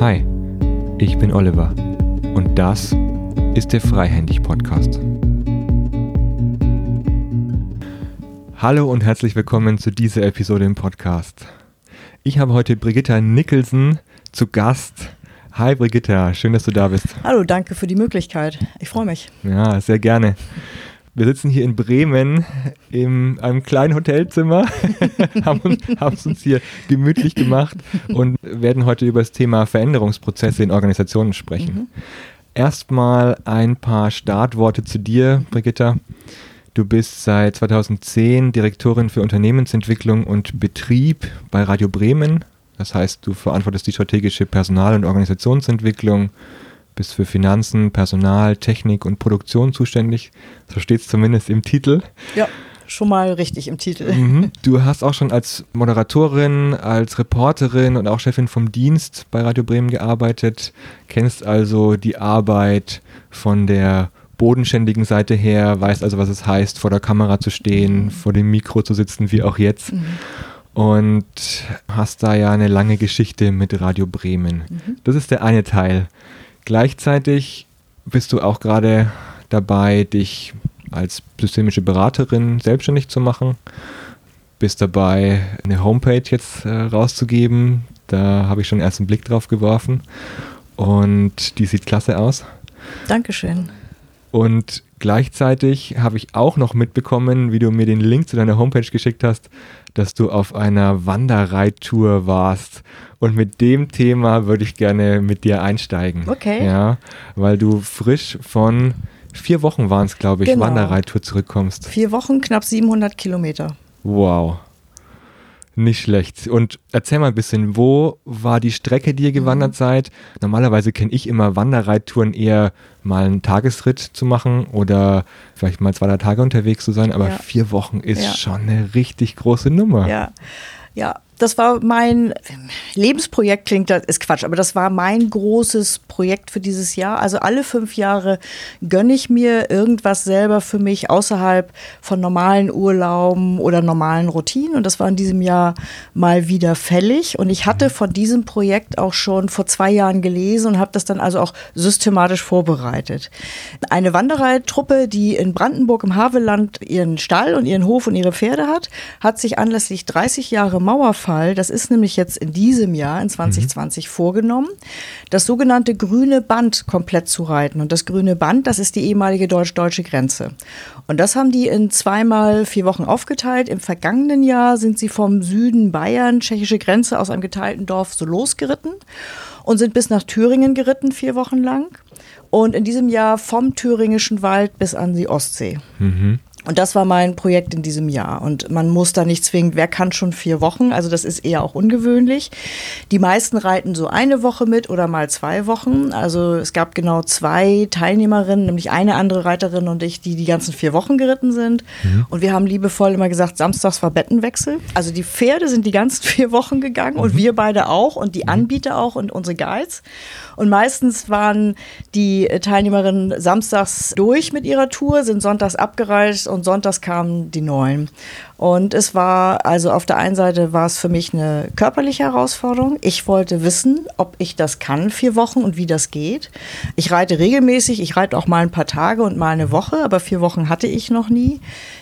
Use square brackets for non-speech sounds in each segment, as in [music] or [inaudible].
Hi, ich bin Oliver und das ist der Freihändig Podcast. Hallo und herzlich willkommen zu dieser Episode im Podcast. Ich habe heute Brigitta Nicholson zu Gast. Hi Brigitta, schön, dass du da bist. Hallo, danke für die Möglichkeit. Ich freue mich. Ja, sehr gerne. Wir sitzen hier in Bremen in einem kleinen Hotelzimmer, [laughs] haben, es uns hier gemütlich gemacht und werden heute über das Thema Veränderungsprozesse in Organisationen sprechen. Mhm. Erstmal ein paar Startworte zu dir, Brigitta. Du bist seit 2010 Direktorin für Unternehmensentwicklung und Betrieb bei Radio Bremen. Das heißt, du verantwortest die strategische Personal- und Organisationsentwicklung, bist für Finanzen, Personal, Technik und Produktion zuständig. So steht es zumindest im Titel. Ja, schon mal richtig im Titel. Mhm. Du hast auch schon als Moderatorin, als Reporterin und auch Chefin vom Dienst bei Radio Bremen gearbeitet, kennst also die Arbeit von der bodenständigen Seite her, weißt also, was es heißt, vor der Kamera zu stehen, mhm. vor dem Mikro zu sitzen, wie auch jetzt. Mhm. Und hast da ja eine lange Geschichte mit Radio Bremen. Mhm. Das ist der eine Teil. Gleichzeitig bist du auch gerade dabei, dich als systemische Beraterin selbstständig zu machen. Bist dabei, eine Homepage jetzt äh, rauszugeben. Da habe ich schon erst einen Blick drauf geworfen. Und die sieht klasse aus. Dankeschön. Und gleichzeitig habe ich auch noch mitbekommen, wie du mir den Link zu deiner Homepage geschickt hast, dass du auf einer Wanderreittour warst. Und mit dem Thema würde ich gerne mit dir einsteigen. Okay. Ja, weil du frisch von vier Wochen waren es, glaube ich, genau. Wanderreittour zurückkommst. Vier Wochen, knapp 700 Kilometer. Wow. Nicht schlecht. Und erzähl mal ein bisschen, wo war die Strecke, die ihr gewandert mhm. seid? Normalerweise kenne ich immer Wanderreittouren eher mal einen Tagesritt zu machen oder vielleicht mal zwei, drei Tage unterwegs zu sein, aber ja. vier Wochen ist ja. schon eine richtig große Nummer. Ja, ja, das war mein Lebensprojekt, klingt das, ist Quatsch, aber das war mein großes Projekt für dieses Jahr. Also alle fünf Jahre gönne ich mir irgendwas selber für mich außerhalb von normalen Urlauben oder normalen Routinen. Und das war in diesem Jahr mal wieder fällig. Und ich hatte von diesem Projekt auch schon vor zwei Jahren gelesen und habe das dann also auch systematisch vorbereitet. Eine Wanderertruppe, die in Brandenburg im Havelland ihren Stall und ihren Hof und ihre Pferde hat, hat sich anlässlich 30 Jahre Mauerfall Fall, das ist nämlich jetzt in diesem Jahr, in 2020, mhm. vorgenommen, das sogenannte grüne Band komplett zu reiten. Und das grüne Band, das ist die ehemalige deutsch-deutsche Grenze. Und das haben die in zweimal vier Wochen aufgeteilt. Im vergangenen Jahr sind sie vom Süden Bayern, tschechische Grenze, aus einem geteilten Dorf so losgeritten und sind bis nach Thüringen geritten, vier Wochen lang. Und in diesem Jahr vom thüringischen Wald bis an die Ostsee. Mhm. Und das war mein Projekt in diesem Jahr. Und man muss da nicht zwingend, wer kann schon vier Wochen? Also das ist eher auch ungewöhnlich. Die meisten reiten so eine Woche mit oder mal zwei Wochen. Also es gab genau zwei Teilnehmerinnen, nämlich eine andere Reiterin und ich, die die ganzen vier Wochen geritten sind. Mhm. Und wir haben liebevoll immer gesagt, samstags war Bettenwechsel. Also die Pferde sind die ganzen [laughs] vier Wochen gegangen mhm. und wir beide auch und die mhm. Anbieter auch und unsere Guides. Und meistens waren die Teilnehmerinnen samstags durch mit ihrer Tour, sind sonntags abgereist und sonntags kamen die neuen. Und es war, also auf der einen Seite war es für mich eine körperliche Herausforderung. Ich wollte wissen, ob ich das kann, vier Wochen und wie das geht. Ich reite regelmäßig, ich reite auch mal ein paar Tage und mal eine Woche, aber vier Wochen hatte ich noch nie.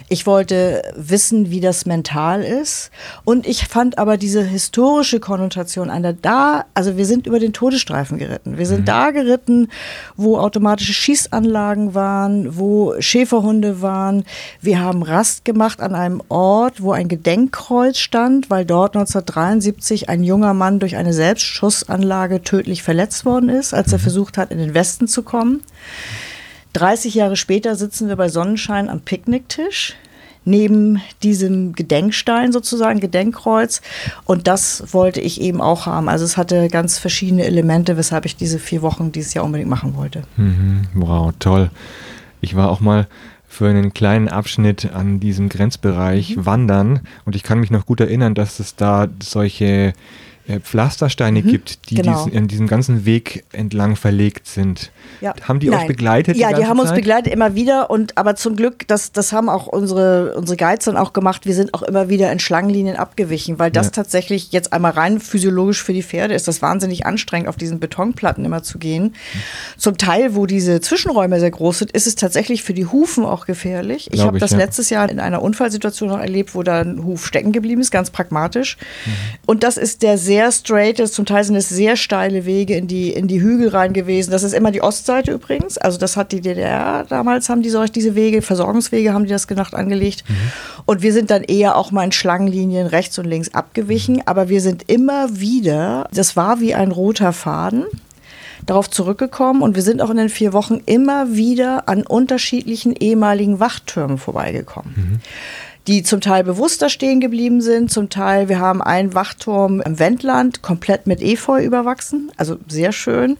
Ich wollte wissen, wie das mental ist. Und ich fand aber diese historische Konnotation der da, also wir sind über den Todesstreifen geritten. Wir sind mhm. da geritten, wo automatische Schießanlagen waren, wo Schäferhunde waren. Wir haben Rast gemacht an einem Ort, Ort, wo ein Gedenkkreuz stand, weil dort 1973 ein junger Mann durch eine Selbstschussanlage tödlich verletzt worden ist, als er mhm. versucht hat, in den Westen zu kommen. 30 Jahre später sitzen wir bei Sonnenschein am Picknicktisch neben diesem Gedenkstein sozusagen, Gedenkkreuz. Und das wollte ich eben auch haben. Also es hatte ganz verschiedene Elemente, weshalb ich diese vier Wochen dieses Jahr unbedingt machen wollte. Mhm. Wow, toll. Ich war auch mal für einen kleinen Abschnitt an diesem Grenzbereich mhm. wandern. Und ich kann mich noch gut erinnern, dass es da solche äh, Pflastersteine mhm, gibt, die genau. diesen, diesen ganzen Weg entlang verlegt sind. Ja. Haben die Nein. euch begleitet? Ja, die, die haben Zeit? uns begleitet immer wieder und aber zum Glück, das, das haben auch unsere, unsere Guides dann auch gemacht, wir sind auch immer wieder in Schlangenlinien abgewichen, weil das ja. tatsächlich jetzt einmal rein physiologisch für die Pferde ist das wahnsinnig anstrengend, auf diesen Betonplatten immer zu gehen. Mhm. Zum Teil, wo diese Zwischenräume sehr groß sind, ist es tatsächlich für die Hufen auch gefährlich. Ich habe das ja. letztes Jahr in einer Unfallsituation noch erlebt, wo da ein Huf stecken geblieben ist, ganz pragmatisch. Mhm. Und das ist der sehr straight, zum Teil sind es sehr steile Wege in die, in die Hügel rein gewesen. Das ist immer die Ostseite übrigens. Also das hat die DDR damals, haben die solche, diese Wege, Versorgungswege haben die das gedacht angelegt. Mhm. Und wir sind dann eher auch mal in Schlangenlinien rechts und links abgewichen. Aber wir sind immer wieder, das war wie ein roter Faden darauf zurückgekommen und wir sind auch in den vier Wochen immer wieder an unterschiedlichen ehemaligen Wachtürmen vorbeigekommen. Mhm die zum Teil bewusster stehen geblieben sind, zum Teil, wir haben einen Wachturm im Wendland komplett mit Efeu überwachsen, also sehr schön.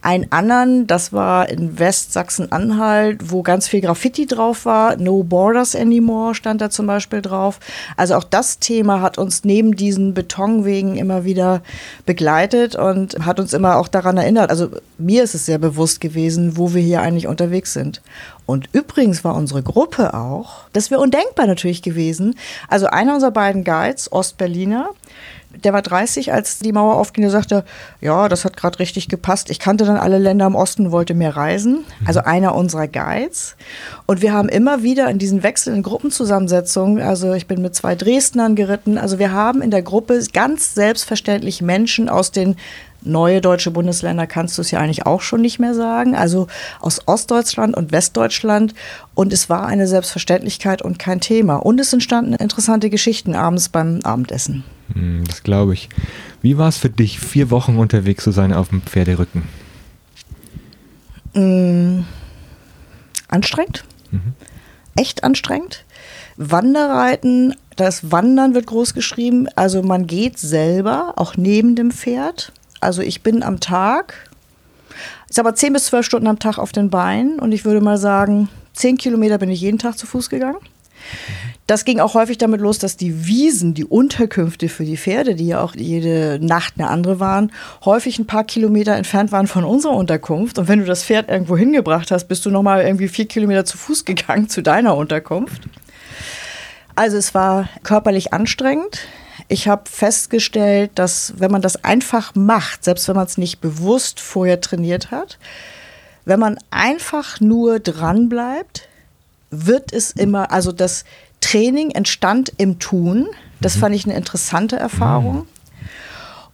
Einen anderen, das war in Westsachsen-Anhalt, wo ganz viel Graffiti drauf war. No Borders Anymore stand da zum Beispiel drauf. Also auch das Thema hat uns neben diesen Betonwegen immer wieder begleitet und hat uns immer auch daran erinnert. Also mir ist es sehr bewusst gewesen, wo wir hier eigentlich unterwegs sind. Und übrigens war unsere Gruppe auch, das wäre undenkbar natürlich gewesen. Also einer unserer beiden Guides, Ostberliner, der war 30, als die Mauer aufging, der sagte, ja, das hat gerade richtig gepasst. Ich kannte dann alle Länder im Osten, wollte mehr reisen. Also einer unserer Guides. Und wir haben immer wieder in diesen wechselnden Gruppenzusammensetzungen, also ich bin mit zwei Dresdnern geritten, also wir haben in der Gruppe ganz selbstverständlich Menschen aus den neue deutsche Bundesländer kannst du es ja eigentlich auch schon nicht mehr sagen. Also aus Ostdeutschland und Westdeutschland. Und es war eine Selbstverständlichkeit und kein Thema. Und es entstanden interessante Geschichten abends beim Abendessen. Hm, das glaube ich. Wie war es für dich, vier Wochen unterwegs zu sein auf dem Pferderücken? Mhm. Anstrengend. Mhm. Echt anstrengend. Wanderreiten, das Wandern wird groß geschrieben. Also man geht selber, auch neben dem Pferd. Also ich bin am Tag, sag mal 10 bis 12 Stunden am Tag auf den Beinen und ich würde mal sagen, 10 Kilometer bin ich jeden Tag zu Fuß gegangen. Das ging auch häufig damit los, dass die Wiesen, die Unterkünfte für die Pferde, die ja auch jede Nacht eine andere waren, häufig ein paar Kilometer entfernt waren von unserer Unterkunft. Und wenn du das Pferd irgendwo hingebracht hast, bist du nochmal irgendwie vier Kilometer zu Fuß gegangen zu deiner Unterkunft. Also es war körperlich anstrengend. Ich habe festgestellt, dass wenn man das einfach macht, selbst wenn man es nicht bewusst vorher trainiert hat, wenn man einfach nur dran bleibt, wird es immer, also das Training entstand im Tun. Das mhm. fand ich eine interessante Erfahrung. Mhm.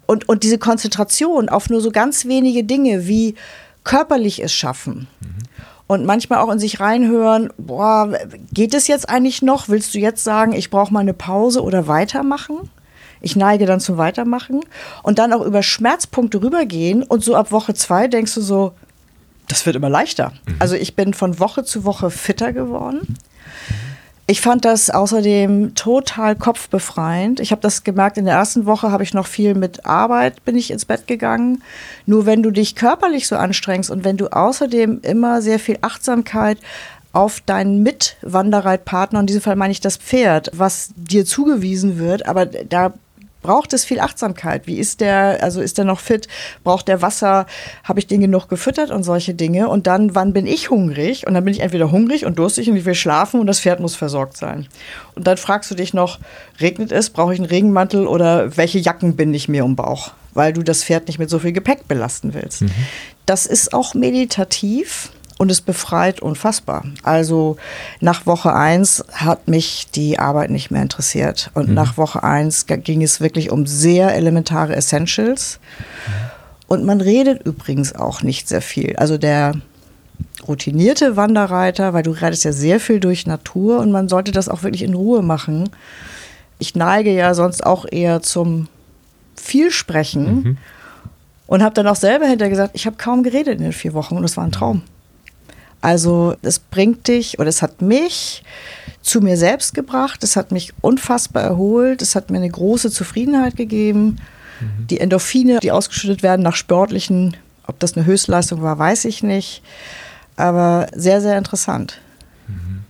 Und, und diese Konzentration auf nur so ganz wenige Dinge wie körperlich es schaffen, mhm und manchmal auch in sich reinhören, boah, geht es jetzt eigentlich noch? Willst du jetzt sagen, ich brauche mal eine Pause oder weitermachen? Ich neige dann zum Weitermachen und dann auch über Schmerzpunkte rübergehen und so ab Woche zwei denkst du so, das wird immer leichter. Mhm. Also ich bin von Woche zu Woche fitter geworden. Ich fand das außerdem total kopfbefreiend. Ich habe das gemerkt, in der ersten Woche habe ich noch viel mit Arbeit, bin ich ins Bett gegangen. Nur wenn du dich körperlich so anstrengst und wenn du außerdem immer sehr viel Achtsamkeit auf deinen Mitwanderreitpartner, in diesem Fall meine ich das Pferd, was dir zugewiesen wird, aber da braucht es viel Achtsamkeit. Wie ist der, also ist der noch fit? Braucht der Wasser? Habe ich den genug gefüttert und solche Dinge? Und dann, wann bin ich hungrig? Und dann bin ich entweder hungrig und durstig und ich will schlafen und das Pferd muss versorgt sein. Und dann fragst du dich noch, regnet es? Brauche ich einen Regenmantel oder welche Jacken binde ich mir um Bauch? Weil du das Pferd nicht mit so viel Gepäck belasten willst. Mhm. Das ist auch meditativ und es befreit unfassbar. Also nach Woche 1 hat mich die Arbeit nicht mehr interessiert. Und mhm. nach Woche 1 ging es wirklich um sehr elementare Essentials. Und man redet übrigens auch nicht sehr viel. Also der routinierte Wanderreiter, weil du reitest ja sehr viel durch Natur und man sollte das auch wirklich in Ruhe machen. Ich neige ja sonst auch eher zum Vielsprechen mhm. und habe dann auch selber hinterher gesagt, ich habe kaum geredet in den vier Wochen und es war ein Traum. Also es bringt dich oder es hat mich zu mir selbst gebracht, es hat mich unfassbar erholt, es hat mir eine große Zufriedenheit gegeben. Mhm. Die Endorphine, die ausgeschüttet werden nach sportlichen, ob das eine Höchstleistung war, weiß ich nicht, aber sehr, sehr interessant. Mhm.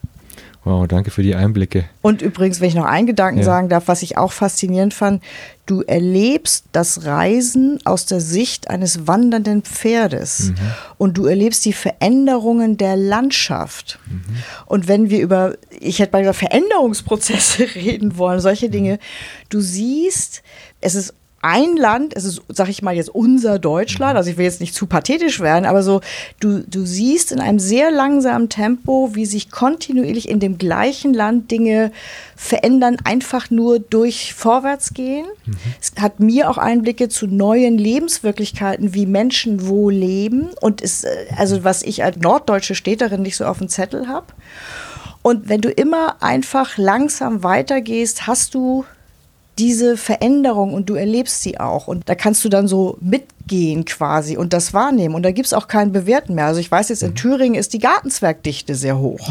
Wow, danke für die Einblicke. Und übrigens, wenn ich noch einen Gedanken Ja. sagen darf, was ich auch faszinierend fand, du erlebst das Reisen aus der Sicht eines wandernden Pferdes Mhm. und du erlebst die Veränderungen der Landschaft. Und wenn wir über, ich hätte mal gesagt, Veränderungsprozesse [laughs] reden wollen, solche Dinge, du siehst, es ist ein Land, es ist, sag ich mal jetzt unser Deutschland, also ich will jetzt nicht zu pathetisch werden, aber so, du, du siehst in einem sehr langsamen Tempo, wie sich kontinuierlich in dem gleichen Land Dinge verändern, einfach nur durch Vorwärtsgehen. Es hat mir auch Einblicke zu neuen Lebenswirklichkeiten, wie Menschen wo leben und ist, äh, also was ich als norddeutsche Städterin nicht so auf dem Zettel habe. Und wenn du immer einfach langsam weitergehst, hast du diese Veränderung und du erlebst sie auch. Und da kannst du dann so mitgehen quasi und das wahrnehmen. Und da gibt es auch keinen Bewerten mehr. Also ich weiß jetzt, in Thüringen ist die Gartenzwergdichte sehr hoch.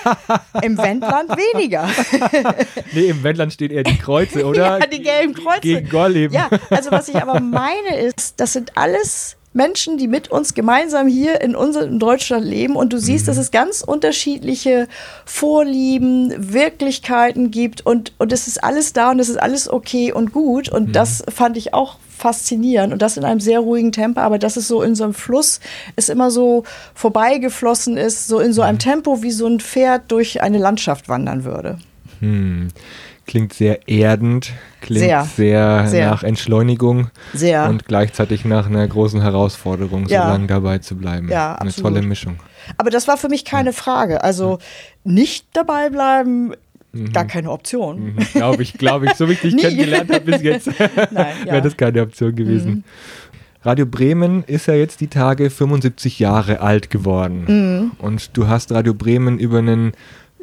[laughs] Im Wendland weniger. [laughs] Nee, im Wendland stehen eher die Kreuze, oder? [laughs] Ja, die gelben Kreuze. Gegen Gorleben. Ja, also was ich aber meine ist, das sind alles Menschen, die mit uns gemeinsam hier in unserem Deutschland leben. Und du siehst, dass es ganz unterschiedliche Vorlieben, Wirklichkeiten gibt. Und, und es ist alles da und es ist alles okay und gut. Und das fand ich auch faszinierend. Und das in einem sehr ruhigen Tempo, aber dass es so in so einem Fluss es immer so vorbeigeflossen ist, so in so einem Tempo, wie so ein Pferd durch eine Landschaft wandern würde. Hm. Klingt sehr erdend, klingt Sehr. sehr, Sehr. nach Entschleunigung Sehr. und gleichzeitig nach einer großen Herausforderung, Ja. so lange dabei zu bleiben. Ja, Eine absolut. tolle Mischung. Aber das war für mich keine Frage. Also nicht dabei bleiben, Mhm. gar keine Option. Glaube ich, glaube ich, so wie ich dich [laughs] kennengelernt habe bis jetzt, [laughs] Nein, ja. Mhm. wäre das keine Option gewesen. Radio Bremen ist ja jetzt die Tage 75 Jahre alt geworden. Mhm. Und du hast Radio Bremen über einen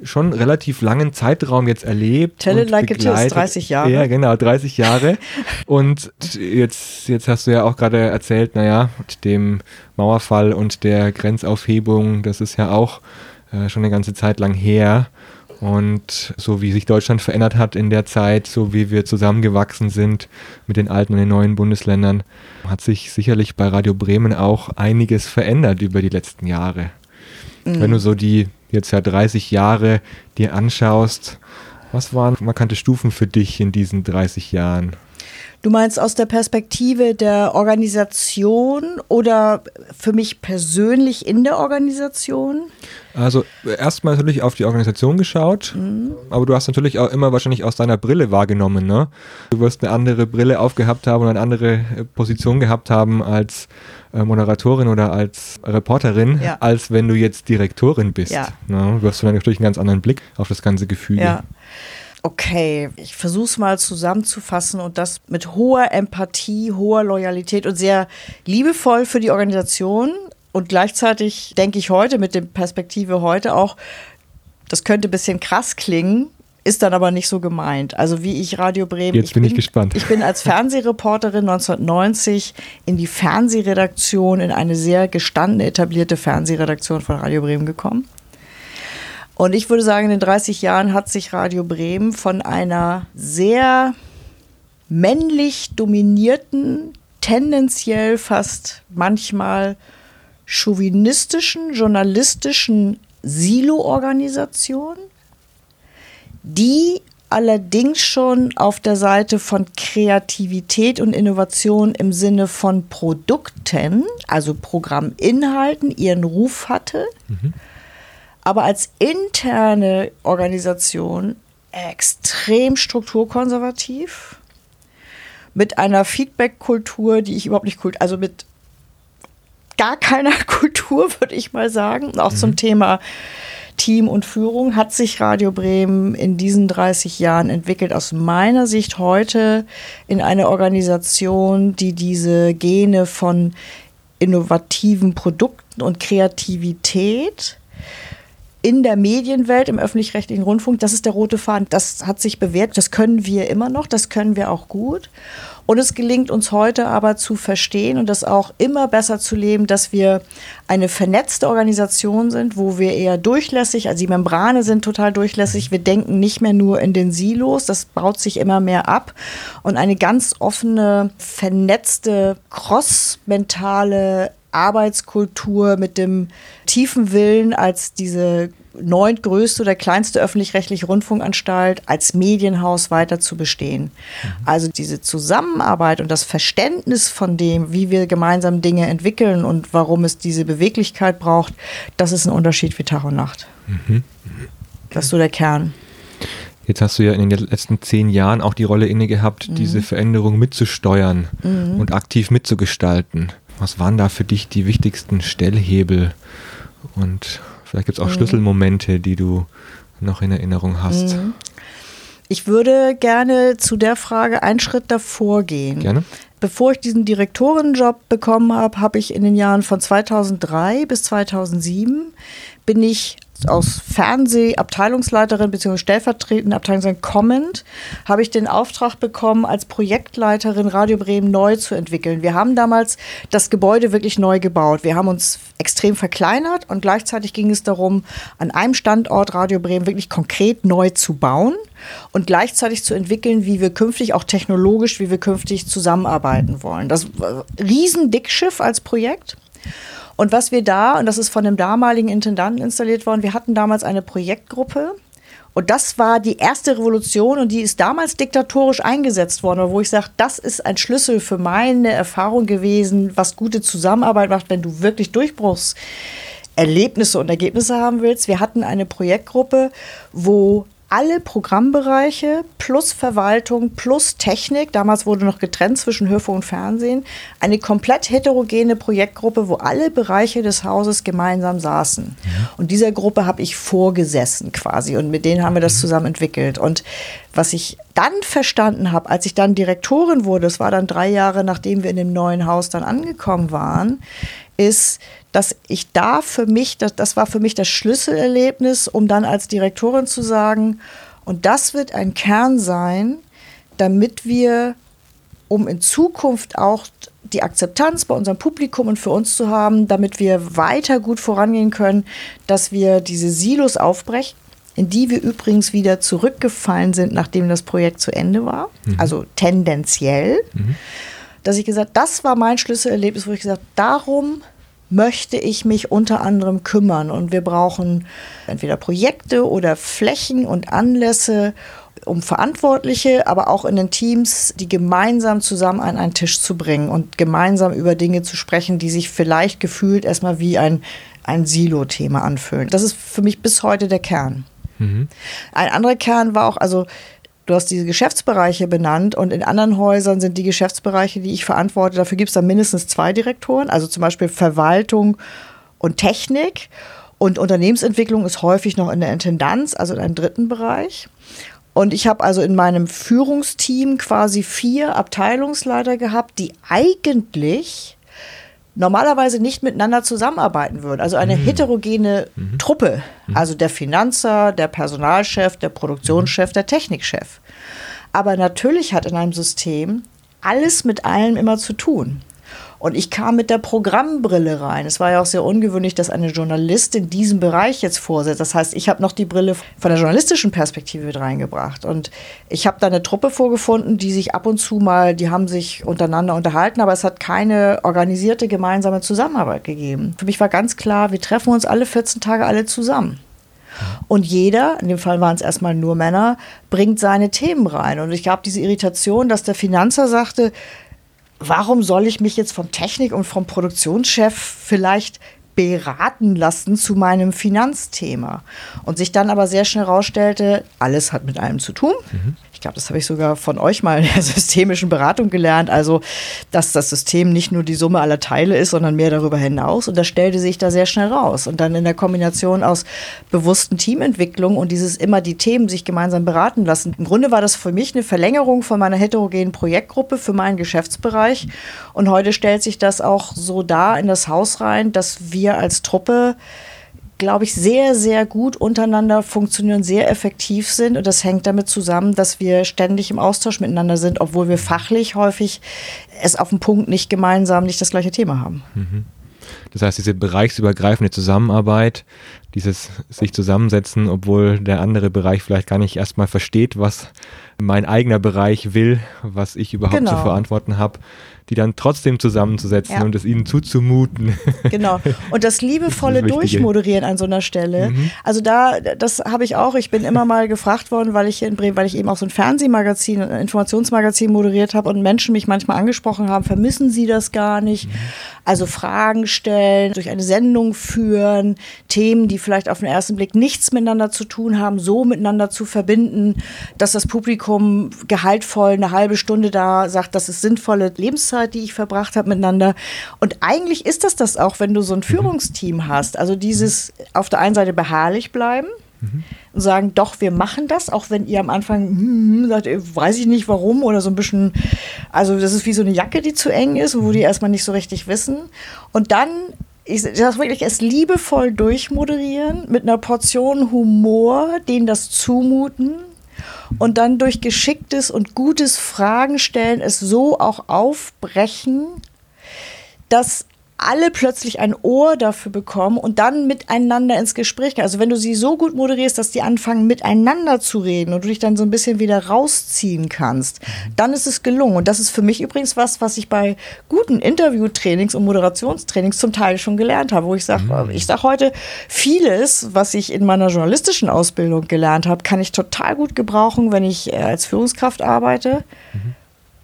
schon relativ langen Zeitraum jetzt erlebt. Tell it und like it is, begleitet. 30 Jahre. Ja, genau, 30 Jahre. [laughs] und jetzt, jetzt hast du ja auch gerade erzählt, naja, mit dem Mauerfall und der Grenzaufhebung, das ist ja auch äh, schon eine ganze Zeit lang her. Und so wie sich Deutschland verändert hat in der Zeit, so wie wir zusammengewachsen sind mit den alten und den neuen Bundesländern, hat sich sicherlich bei Radio Bremen auch einiges verändert über die letzten Jahre. Wenn du so die jetzt ja 30 Jahre dir anschaust, was waren markante Stufen für dich in diesen 30 Jahren? Du meinst aus der Perspektive der Organisation oder für mich persönlich in der Organisation? Also erstmal natürlich auf die Organisation geschaut, aber du hast natürlich auch immer wahrscheinlich aus deiner Brille wahrgenommen, ne? Du wirst eine andere Brille aufgehabt haben und eine andere äh, Position gehabt haben als Moderatorin oder als Reporterin, Ja. als wenn du jetzt Direktorin bist. Ja. Ne? Du dann natürlich einen ganz anderen Blick auf das ganze Gefüge. Ja. Okay, ich versuche es mal zusammenzufassen und das mit hoher Empathie, hoher Loyalität und sehr liebevoll für die Organisation. Und gleichzeitig denke ich heute mit der Perspektive heute auch, das könnte ein bisschen krass klingen, ist dann aber nicht so gemeint. Also wie ich Radio Bremen. Jetzt bin ich gespannt. Ich bin als [laughs] Fernsehreporterin 1990 in die Fernsehredaktion, in eine sehr gestandene, etablierte Fernsehredaktion von Radio Bremen gekommen. Und ich würde sagen, in den 30 Jahren hat sich Radio Bremen von einer sehr männlich dominierten, tendenziell fast manchmal chauvinistischen, journalistischen Silo-Organisation, die allerdings schon auf der Seite von Kreativität und Innovation im Sinne von Produkten, also Programminhalten, ihren Ruf hatte aber als interne Organisation extrem strukturkonservativ, mit einer Feedback-Kultur, die ich überhaupt nicht kult, also mit gar keiner [laughs] Kultur, würde ich mal sagen. Auch zum Thema Team und Führung hat sich Radio Bremen in diesen 30 Jahren entwickelt. Aus meiner Sicht heute in eine Organisation, die diese Gene von innovativen Produkten und Kreativität in der Medienwelt, im öffentlich-rechtlichen Rundfunk, das ist der rote Faden. Das hat sich bewährt. Das können wir immer noch, das können wir auch gut. Und es gelingt uns heute aber zu verstehen und das auch immer besser zu leben, dass wir eine vernetzte Organisation sind, wo wir eher durchlässig, also die Membrane sind total durchlässig. Wir denken nicht mehr nur in den Silos, das baut sich immer mehr ab. Und eine ganz offene, vernetzte, cross-mentale Arbeitskultur, mit dem tiefen Willen, als diese neuntgrößte oder kleinste öffentlich-rechtliche Rundfunkanstalt als Medienhaus weiter zu bestehen. Mhm. Also diese Zusammenarbeit und das Verständnis von dem, wie wir gemeinsam Dinge entwickeln und warum es diese Beweglichkeit braucht, das ist ein Unterschied wie Tag und Nacht. Mhm. Das ist so der Kern. Jetzt hast du ja in den letzten zehn Jahren auch die Rolle inne gehabt, mhm. diese Veränderung mitzusteuern mhm. und aktiv mitzugestalten. Was waren da für dich die wichtigsten Stellhebel? Und vielleicht gibt es auch mhm. Schlüsselmomente, die du noch in Erinnerung hast. Mhm. Ich würde gerne zu der Frage einen Schritt davor gehen. Gerne. Bevor ich diesen Direktorenjob bekommen habe, habe ich in den Jahren von 2003 bis 2007 bin ich aus Fernsehabteilungsleiterin bzw. stellvertretende Abteilungsleiterin kommend, habe ich den Auftrag bekommen, als Projektleiterin Radio Bremen neu zu entwickeln. Wir haben damals das Gebäude wirklich neu gebaut. Wir haben uns extrem verkleinert und gleichzeitig ging es darum, an einem Standort Radio Bremen wirklich konkret neu zu bauen und gleichzeitig zu entwickeln, wie wir künftig auch technologisch, wie wir künftig zusammenarbeiten wollen. Das war ein Riesendickschiff als Projekt. Und was wir da, und das ist von dem damaligen Intendanten installiert worden, wir hatten damals eine Projektgruppe. Und das war die erste Revolution und die ist damals diktatorisch eingesetzt worden, wo ich sage, das ist ein Schlüssel für meine Erfahrung gewesen, was gute Zusammenarbeit macht, wenn du wirklich Durchbruchserlebnisse und Ergebnisse haben willst. Wir hatten eine Projektgruppe, wo alle Programmbereiche plus Verwaltung plus Technik, damals wurde noch getrennt zwischen Hörfunk und Fernsehen, eine komplett heterogene Projektgruppe, wo alle Bereiche des Hauses gemeinsam saßen. Ja. Und dieser Gruppe habe ich vorgesessen quasi und mit denen haben wir das mhm. zusammen entwickelt. Und was ich dann verstanden habe, als ich dann Direktorin wurde, das war dann drei Jahre nachdem wir in dem neuen Haus dann angekommen waren, ist, dass ich da für mich, das, das war für mich das Schlüsselerlebnis, um dann als Direktorin zu sagen, und das wird ein Kern sein, damit wir, um in Zukunft auch die Akzeptanz bei unserem Publikum und für uns zu haben, damit wir weiter gut vorangehen können, dass wir diese Silos aufbrechen, in die wir übrigens wieder zurückgefallen sind, nachdem das Projekt zu Ende war, mhm. also tendenziell. Mhm. Dass ich gesagt, das war mein Schlüsselerlebnis, wo ich gesagt, darum möchte ich mich unter anderem kümmern. Und wir brauchen entweder Projekte oder Flächen und Anlässe, um Verantwortliche, aber auch in den Teams, die gemeinsam zusammen an einen Tisch zu bringen und gemeinsam über Dinge zu sprechen, die sich vielleicht gefühlt erstmal wie ein, ein Silo-Thema anfühlen. Das ist für mich bis heute der Kern. Mhm. Ein anderer Kern war auch, also Du hast diese Geschäftsbereiche benannt und in anderen Häusern sind die Geschäftsbereiche, die ich verantworte, dafür gibt es dann mindestens zwei Direktoren, also zum Beispiel Verwaltung und Technik. Und Unternehmensentwicklung ist häufig noch in der Intendanz, also in einem dritten Bereich. Und ich habe also in meinem Führungsteam quasi vier Abteilungsleiter gehabt, die eigentlich normalerweise nicht miteinander zusammenarbeiten würden. Also eine mhm. heterogene mhm. Truppe. Mhm. Also der Finanzer, der Personalchef, der Produktionschef, der Technikchef. Aber natürlich hat in einem System alles mit allem immer zu tun. Und ich kam mit der Programmbrille rein. Es war ja auch sehr ungewöhnlich, dass eine Journalistin diesen Bereich jetzt vorsetzt. Das heißt, ich habe noch die Brille von der journalistischen Perspektive mit reingebracht. Und ich habe da eine Truppe vorgefunden, die sich ab und zu mal, die haben sich untereinander unterhalten, aber es hat keine organisierte gemeinsame Zusammenarbeit gegeben. Für mich war ganz klar, wir treffen uns alle 14 Tage alle zusammen. Und jeder, in dem Fall waren es erstmal nur Männer, bringt seine Themen rein. Und ich habe diese Irritation, dass der Finanzer sagte, warum soll ich mich jetzt vom Technik- und vom Produktionschef vielleicht beraten lassen zu meinem Finanzthema? Und sich dann aber sehr schnell herausstellte, alles hat mit allem zu tun. Mhm ich glaube, das habe ich sogar von euch mal in der [laughs] systemischen Beratung gelernt, also dass das System nicht nur die Summe aller Teile ist, sondern mehr darüber hinaus. Und das stellte sich da sehr schnell raus. Und dann in der Kombination aus bewussten Teamentwicklung und dieses immer die Themen sich gemeinsam beraten lassen. Im Grunde war das für mich eine Verlängerung von meiner heterogenen Projektgruppe für meinen Geschäftsbereich. Und heute stellt sich das auch so dar in das Haus rein, dass wir als Truppe glaube ich, sehr, sehr gut untereinander funktionieren, sehr effektiv sind. Und das hängt damit zusammen, dass wir ständig im Austausch miteinander sind, obwohl wir fachlich häufig es auf dem Punkt nicht gemeinsam nicht das gleiche Thema haben. Mhm. Das heißt, diese bereichsübergreifende Zusammenarbeit, dieses sich zusammensetzen, obwohl der andere Bereich vielleicht gar nicht erstmal versteht, was mein eigener Bereich will, was ich überhaupt Genau. zu verantworten habe, die dann trotzdem zusammenzusetzen Ja. und es ihnen zuzumuten. Genau. [laughs] Und das liebevolle Das das. Durchmoderieren an so einer Stelle. Also da, das habe ich auch. Ich bin immer mal gefragt worden, weil ich hier in Bremen, weil ich eben auch so ein Fernsehmagazin, ein Informationsmagazin moderiert habe und Menschen mich manchmal angesprochen haben, vermissen sie das gar nicht? Also Fragen stellen, durch eine Sendung führen, Themen, die vielleicht auf den ersten Blick nichts miteinander zu tun haben, so miteinander zu verbinden, dass das Publikum gehaltvoll eine halbe Stunde da sagt, das ist sinnvolle Lebenszeit, die ich verbracht habe miteinander. Und eigentlich ist das das auch, wenn du so ein Führungsteam hast. Also dieses auf der einen Seite beharrlich bleiben und sagen, doch, wir machen das, auch wenn ihr am Anfang hm, hm, sagt, weiß ich nicht warum oder so ein bisschen, also das ist wie so eine Jacke, die zu eng ist, wo die erstmal nicht so richtig wissen. Und dann ich das wirklich es liebevoll durchmoderieren mit einer Portion Humor, denen das zumuten und dann durch geschicktes und gutes Fragen stellen es so auch aufbrechen, dass alle plötzlich ein Ohr dafür bekommen und dann miteinander ins Gespräch gehen. Also wenn du sie so gut moderierst, dass die anfangen miteinander zu reden und du dich dann so ein bisschen wieder rausziehen kannst, dann ist es gelungen. Und das ist für mich übrigens was, was ich bei guten Interviewtrainings und Moderationstrainings zum Teil schon gelernt habe, wo ich sage, ich sage heute, vieles, was ich in meiner journalistischen Ausbildung gelernt habe, kann ich total gut gebrauchen, wenn ich äh, als Führungskraft arbeite.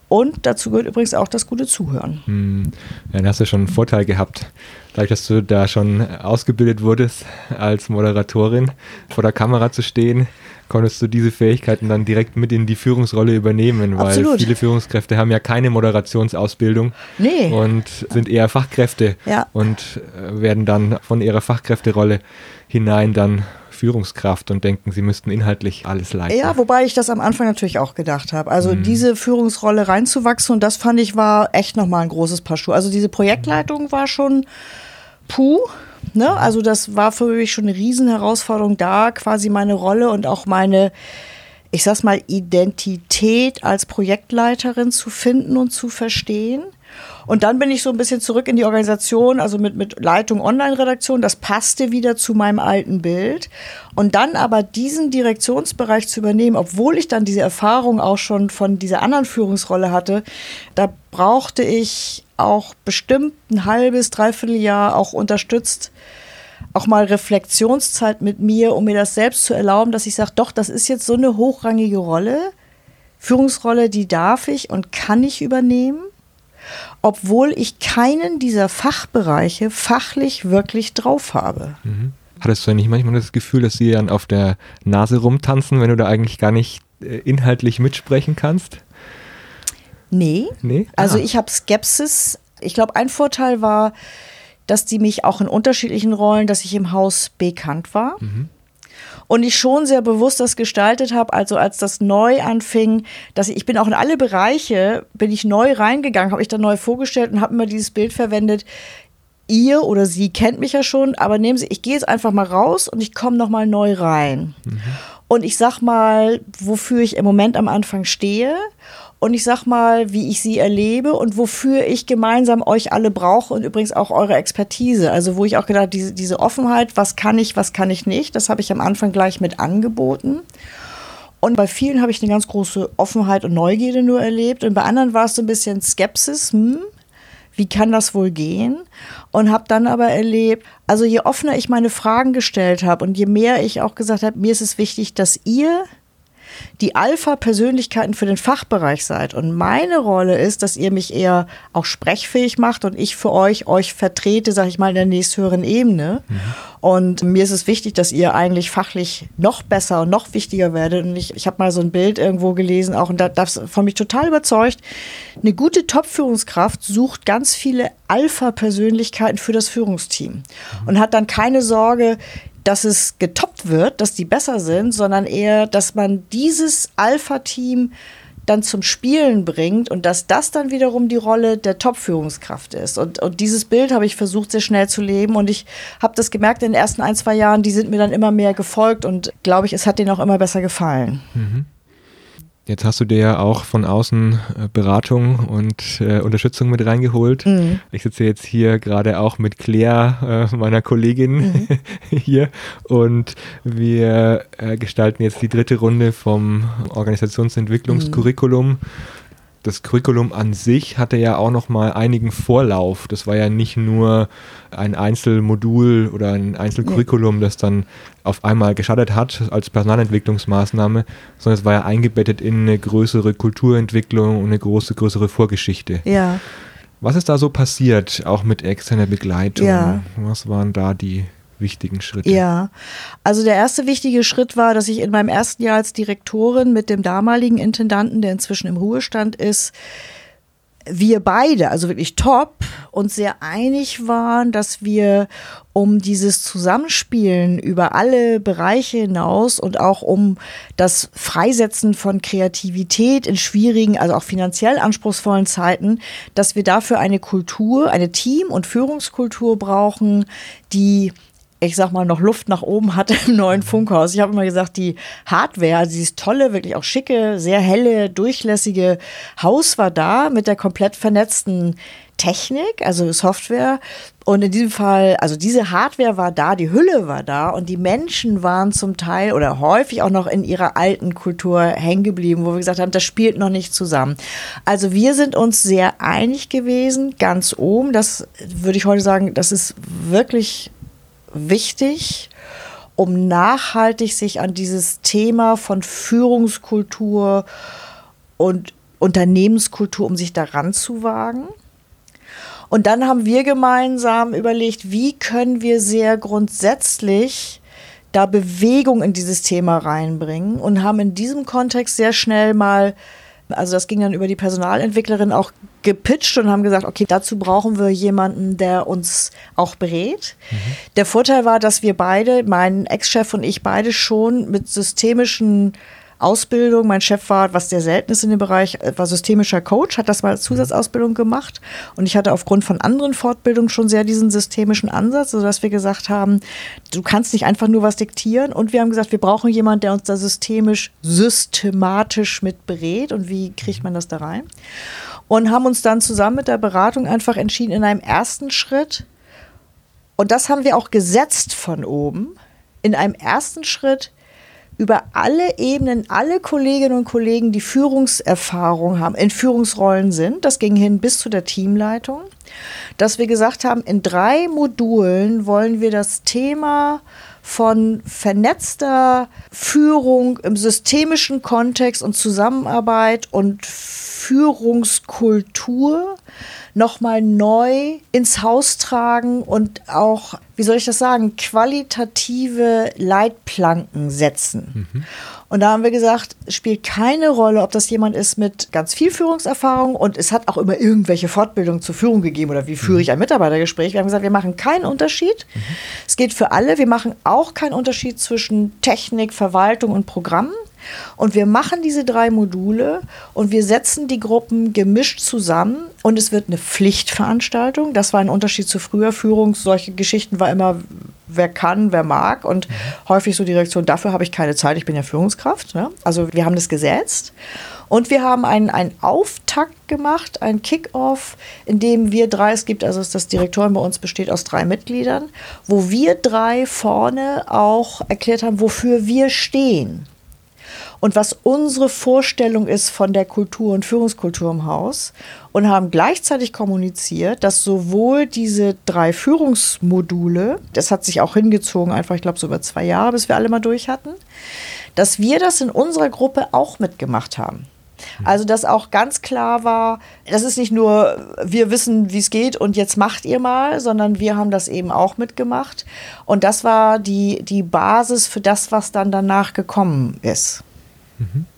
Und dazu gehört übrigens auch das gute Zuhören. Hm, Ja, dann hast du schon einen Vorteil gehabt. Dadurch, dass du da schon ausgebildet wurdest, als Moderatorin vor der Kamera zu stehen, konntest du diese Fähigkeiten dann direkt mit in die Führungsrolle übernehmen, weil Absolut. viele Führungskräfte haben ja keine Moderationsausbildung Nee. und sind eher Fachkräfte Ja. und äh, werden dann von ihrer Fachkräfterolle hinein dann Führungskraft und denken, sie müssten inhaltlich alles leiten. Ja, wobei ich das am Anfang natürlich auch gedacht habe. Also diese Führungsrolle reinzuwachsen und das fand ich war echt nochmal ein großes Paar Schuhe. Also diese Projektleitung war schon puh. Ne? Also das war für mich schon eine Riesenherausforderung da, quasi meine Rolle und auch meine, ich sag's mal, Identität als Projektleiterin zu finden und zu verstehen. Und dann bin ich so ein bisschen zurück in die Organisation, also mit, mit Leitung Online-Redaktion. Das passte wieder zu meinem alten Bild. Und dann aber diesen Direktionsbereich zu übernehmen, obwohl ich dann diese Erfahrung auch schon von dieser anderen Führungsrolle hatte, da brauchte ich auch bestimmt ein halbes, dreiviertel Jahr auch unterstützt auch mal Reflexionszeit mit mir, um mir das selbst zu erlauben, dass ich sage, doch, das ist jetzt so eine hochrangige Rolle, Führungsrolle, die darf ich und kann ich übernehmen, obwohl ich keinen dieser Fachbereiche fachlich wirklich drauf habe. Mhm. Hattest du nicht manchmal das Gefühl, dass sie dann auf der Nase rumtanzen, wenn du da eigentlich gar nicht äh, inhaltlich mitsprechen kannst? Nee. Nee? Also Ah. ich habe Skepsis. Ich glaube, ein Vorteil war, dass die mich auch in unterschiedlichen Rollen, dass ich im Haus bekannt war. Und ich schon sehr bewusst das gestaltet habe, also als das neu anfing, dass ich, ich bin auch in alle Bereiche, bin ich neu reingegangen, habe ich dann neu vorgestellt und habe immer dieses Bild verwendet, ihr oder sie kennt mich ja schon, aber nehmen Sie, ich gehe jetzt einfach mal raus und ich komme noch mal neu rein. Und ich sag mal, wofür ich im Moment am Anfang stehe. Und ich sag mal, wie ich sie erlebe und wofür ich gemeinsam euch alle brauche und übrigens auch eure Expertise. Also wo ich auch gedacht, diese, diese Offenheit, was kann ich, was kann ich nicht, das habe ich am Anfang gleich mit angeboten. Und bei vielen habe ich eine ganz große Offenheit und Neugierde nur erlebt. Und bei anderen war es so ein bisschen Skepsis. Hm, wie kann das wohl gehen? Und habe dann aber erlebt, also je offener ich meine Fragen gestellt habe und je mehr ich auch gesagt habe, mir ist es wichtig, dass ihr die Alpha-Persönlichkeiten für den Fachbereich seid. Und meine Rolle ist, dass ihr mich eher auch sprechfähig macht und ich für euch euch vertrete, sag ich mal, in der nächsthöheren Ebene. Und mir ist es wichtig, dass ihr eigentlich fachlich noch besser und noch wichtiger werdet. Und ich, ich habe mal so ein Bild irgendwo gelesen, auch und da das von mich total überzeugt. Eine gute Top-Führungskraft sucht ganz viele Alpha-Persönlichkeiten für das Führungsteam und hat dann keine Sorge, dass es getoppt wird, dass die besser sind, sondern eher, dass man dieses Alpha-Team dann zum Spielen bringt und dass das dann wiederum die Rolle der Top-Führungskraft ist. Und, und dieses Bild habe ich versucht, sehr schnell zu leben. Und ich habe das gemerkt in den ersten ein, zwei Jahren, die sind mir dann immer mehr gefolgt und glaube ich, es hat denen auch immer besser gefallen. Jetzt hast du dir ja auch von außen äh, Beratung und äh, Unterstützung mit reingeholt. Mhm. Ich sitze jetzt hier gerade auch mit Claire, äh, meiner Kollegin, mhm. [laughs] hier und wir äh, gestalten jetzt die dritte Runde vom Organisationsentwicklungskurriculum. Mhm das Curriculum an sich hatte ja auch noch mal einigen Vorlauf. Das war ja nicht nur ein Einzelmodul oder ein Einzelcurriculum, das dann auf einmal geschadet hat als Personalentwicklungsmaßnahme, sondern es war ja eingebettet in eine größere Kulturentwicklung und eine große, größere Vorgeschichte. Ja. Was ist da so passiert, auch mit externer Begleitung? Ja. Was waren da die wichtigen Schritte? Ja, also der erste wichtige Schritt war, dass ich in meinem ersten Jahr als Direktorin mit dem damaligen Intendanten, der inzwischen im Ruhestand ist, wir beide, also wirklich top, uns sehr einig waren, dass wir um dieses Zusammenspielen über alle Bereiche hinaus und auch um das Freisetzen von Kreativität in schwierigen, also auch finanziell anspruchsvollen Zeiten, dass wir dafür eine Kultur, eine Team- und Führungskultur brauchen, die ich sag mal, noch Luft nach oben hatte im neuen Funkhaus. Ich habe immer gesagt, die Hardware, also dieses tolle, wirklich auch schicke, sehr helle, durchlässige Haus war da mit der komplett vernetzten Technik, also Software. Und in diesem Fall, also diese Hardware war da, die Hülle war da und die Menschen waren zum Teil oder häufig auch noch in ihrer alten Kultur hängen geblieben, wo wir gesagt haben, das spielt noch nicht zusammen. Also wir sind uns sehr einig gewesen, ganz oben. Das würde ich heute sagen, das ist wirklich wichtig, um nachhaltig sich an dieses Thema von Führungskultur und Unternehmenskultur, um sich daran zu wagen. Und dann haben wir gemeinsam überlegt, wie können wir sehr grundsätzlich da Bewegung in dieses Thema reinbringen und haben in diesem Kontext sehr schnell mal also das ging dann über die Personalentwicklerin auch gepitcht und haben gesagt, okay, dazu brauchen wir jemanden, der uns auch berät. Mhm. Der Vorteil war, dass wir beide, mein Ex-Chef und ich beide schon mit systemischen Ausbildung. Mein Chef war, was sehr selten ist in dem Bereich, war systemischer Coach, hat das mal als Zusatzausbildung gemacht. Und ich hatte aufgrund von anderen Fortbildungen schon sehr diesen systemischen Ansatz, sodass wir gesagt haben, du kannst nicht einfach nur was diktieren. Und wir haben gesagt, wir brauchen jemanden, der uns da systemisch, systematisch mit berät. Und wie kriegt man das da rein? Und haben uns dann zusammen mit der Beratung einfach entschieden, in einem ersten Schritt, und das haben wir auch gesetzt von oben, in einem ersten Schritt über alle Ebenen, alle Kolleginnen und Kollegen, die Führungserfahrung haben, in Führungsrollen sind, das ging hin bis zu der Teamleitung, dass wir gesagt haben, in drei Modulen wollen wir das Thema von vernetzter Führung im systemischen Kontext und Zusammenarbeit und Führungskultur nochmal neu ins Haus tragen und auch, wie soll ich das sagen, qualitative Leitplanken setzen. Mhm. Und da haben wir gesagt, spielt keine Rolle, ob das jemand ist mit ganz viel Führungserfahrung und es hat auch immer irgendwelche Fortbildungen zur Führung gegeben oder wie führe ich ein Mitarbeitergespräch. Wir haben gesagt, wir machen keinen Unterschied. Mhm. Es geht für alle. Wir machen auch keinen Unterschied zwischen Technik, Verwaltung und Programmen. Und wir machen diese drei Module und wir setzen die Gruppen gemischt zusammen und es wird eine Pflichtveranstaltung. Das war ein Unterschied zu früher Führung. Solche Geschichten war immer, wer kann, wer mag und mhm. häufig so die Reaktion, dafür habe ich keine Zeit, ich bin ja Führungskraft. Ne? Also wir haben das gesetzt. Und wir haben einen, einen Auftakt gemacht, einen Kick-Off, in dem wir drei, es gibt also das Direktorium bei uns besteht aus drei Mitgliedern, wo wir drei vorne auch erklärt haben, wofür wir stehen und was unsere Vorstellung ist von der Kultur und Führungskultur im Haus und haben gleichzeitig kommuniziert, dass sowohl diese drei Führungsmodule, das hat sich auch hingezogen, einfach ich glaube so über zwei Jahre, bis wir alle mal durch hatten, dass wir das in unserer Gruppe auch mitgemacht haben. Also, dass auch ganz klar war, das ist nicht nur, wir wissen, wie es geht und jetzt macht ihr mal, sondern wir haben das eben auch mitgemacht. Und das war die, die Basis für das, was dann danach gekommen ist. Mhm.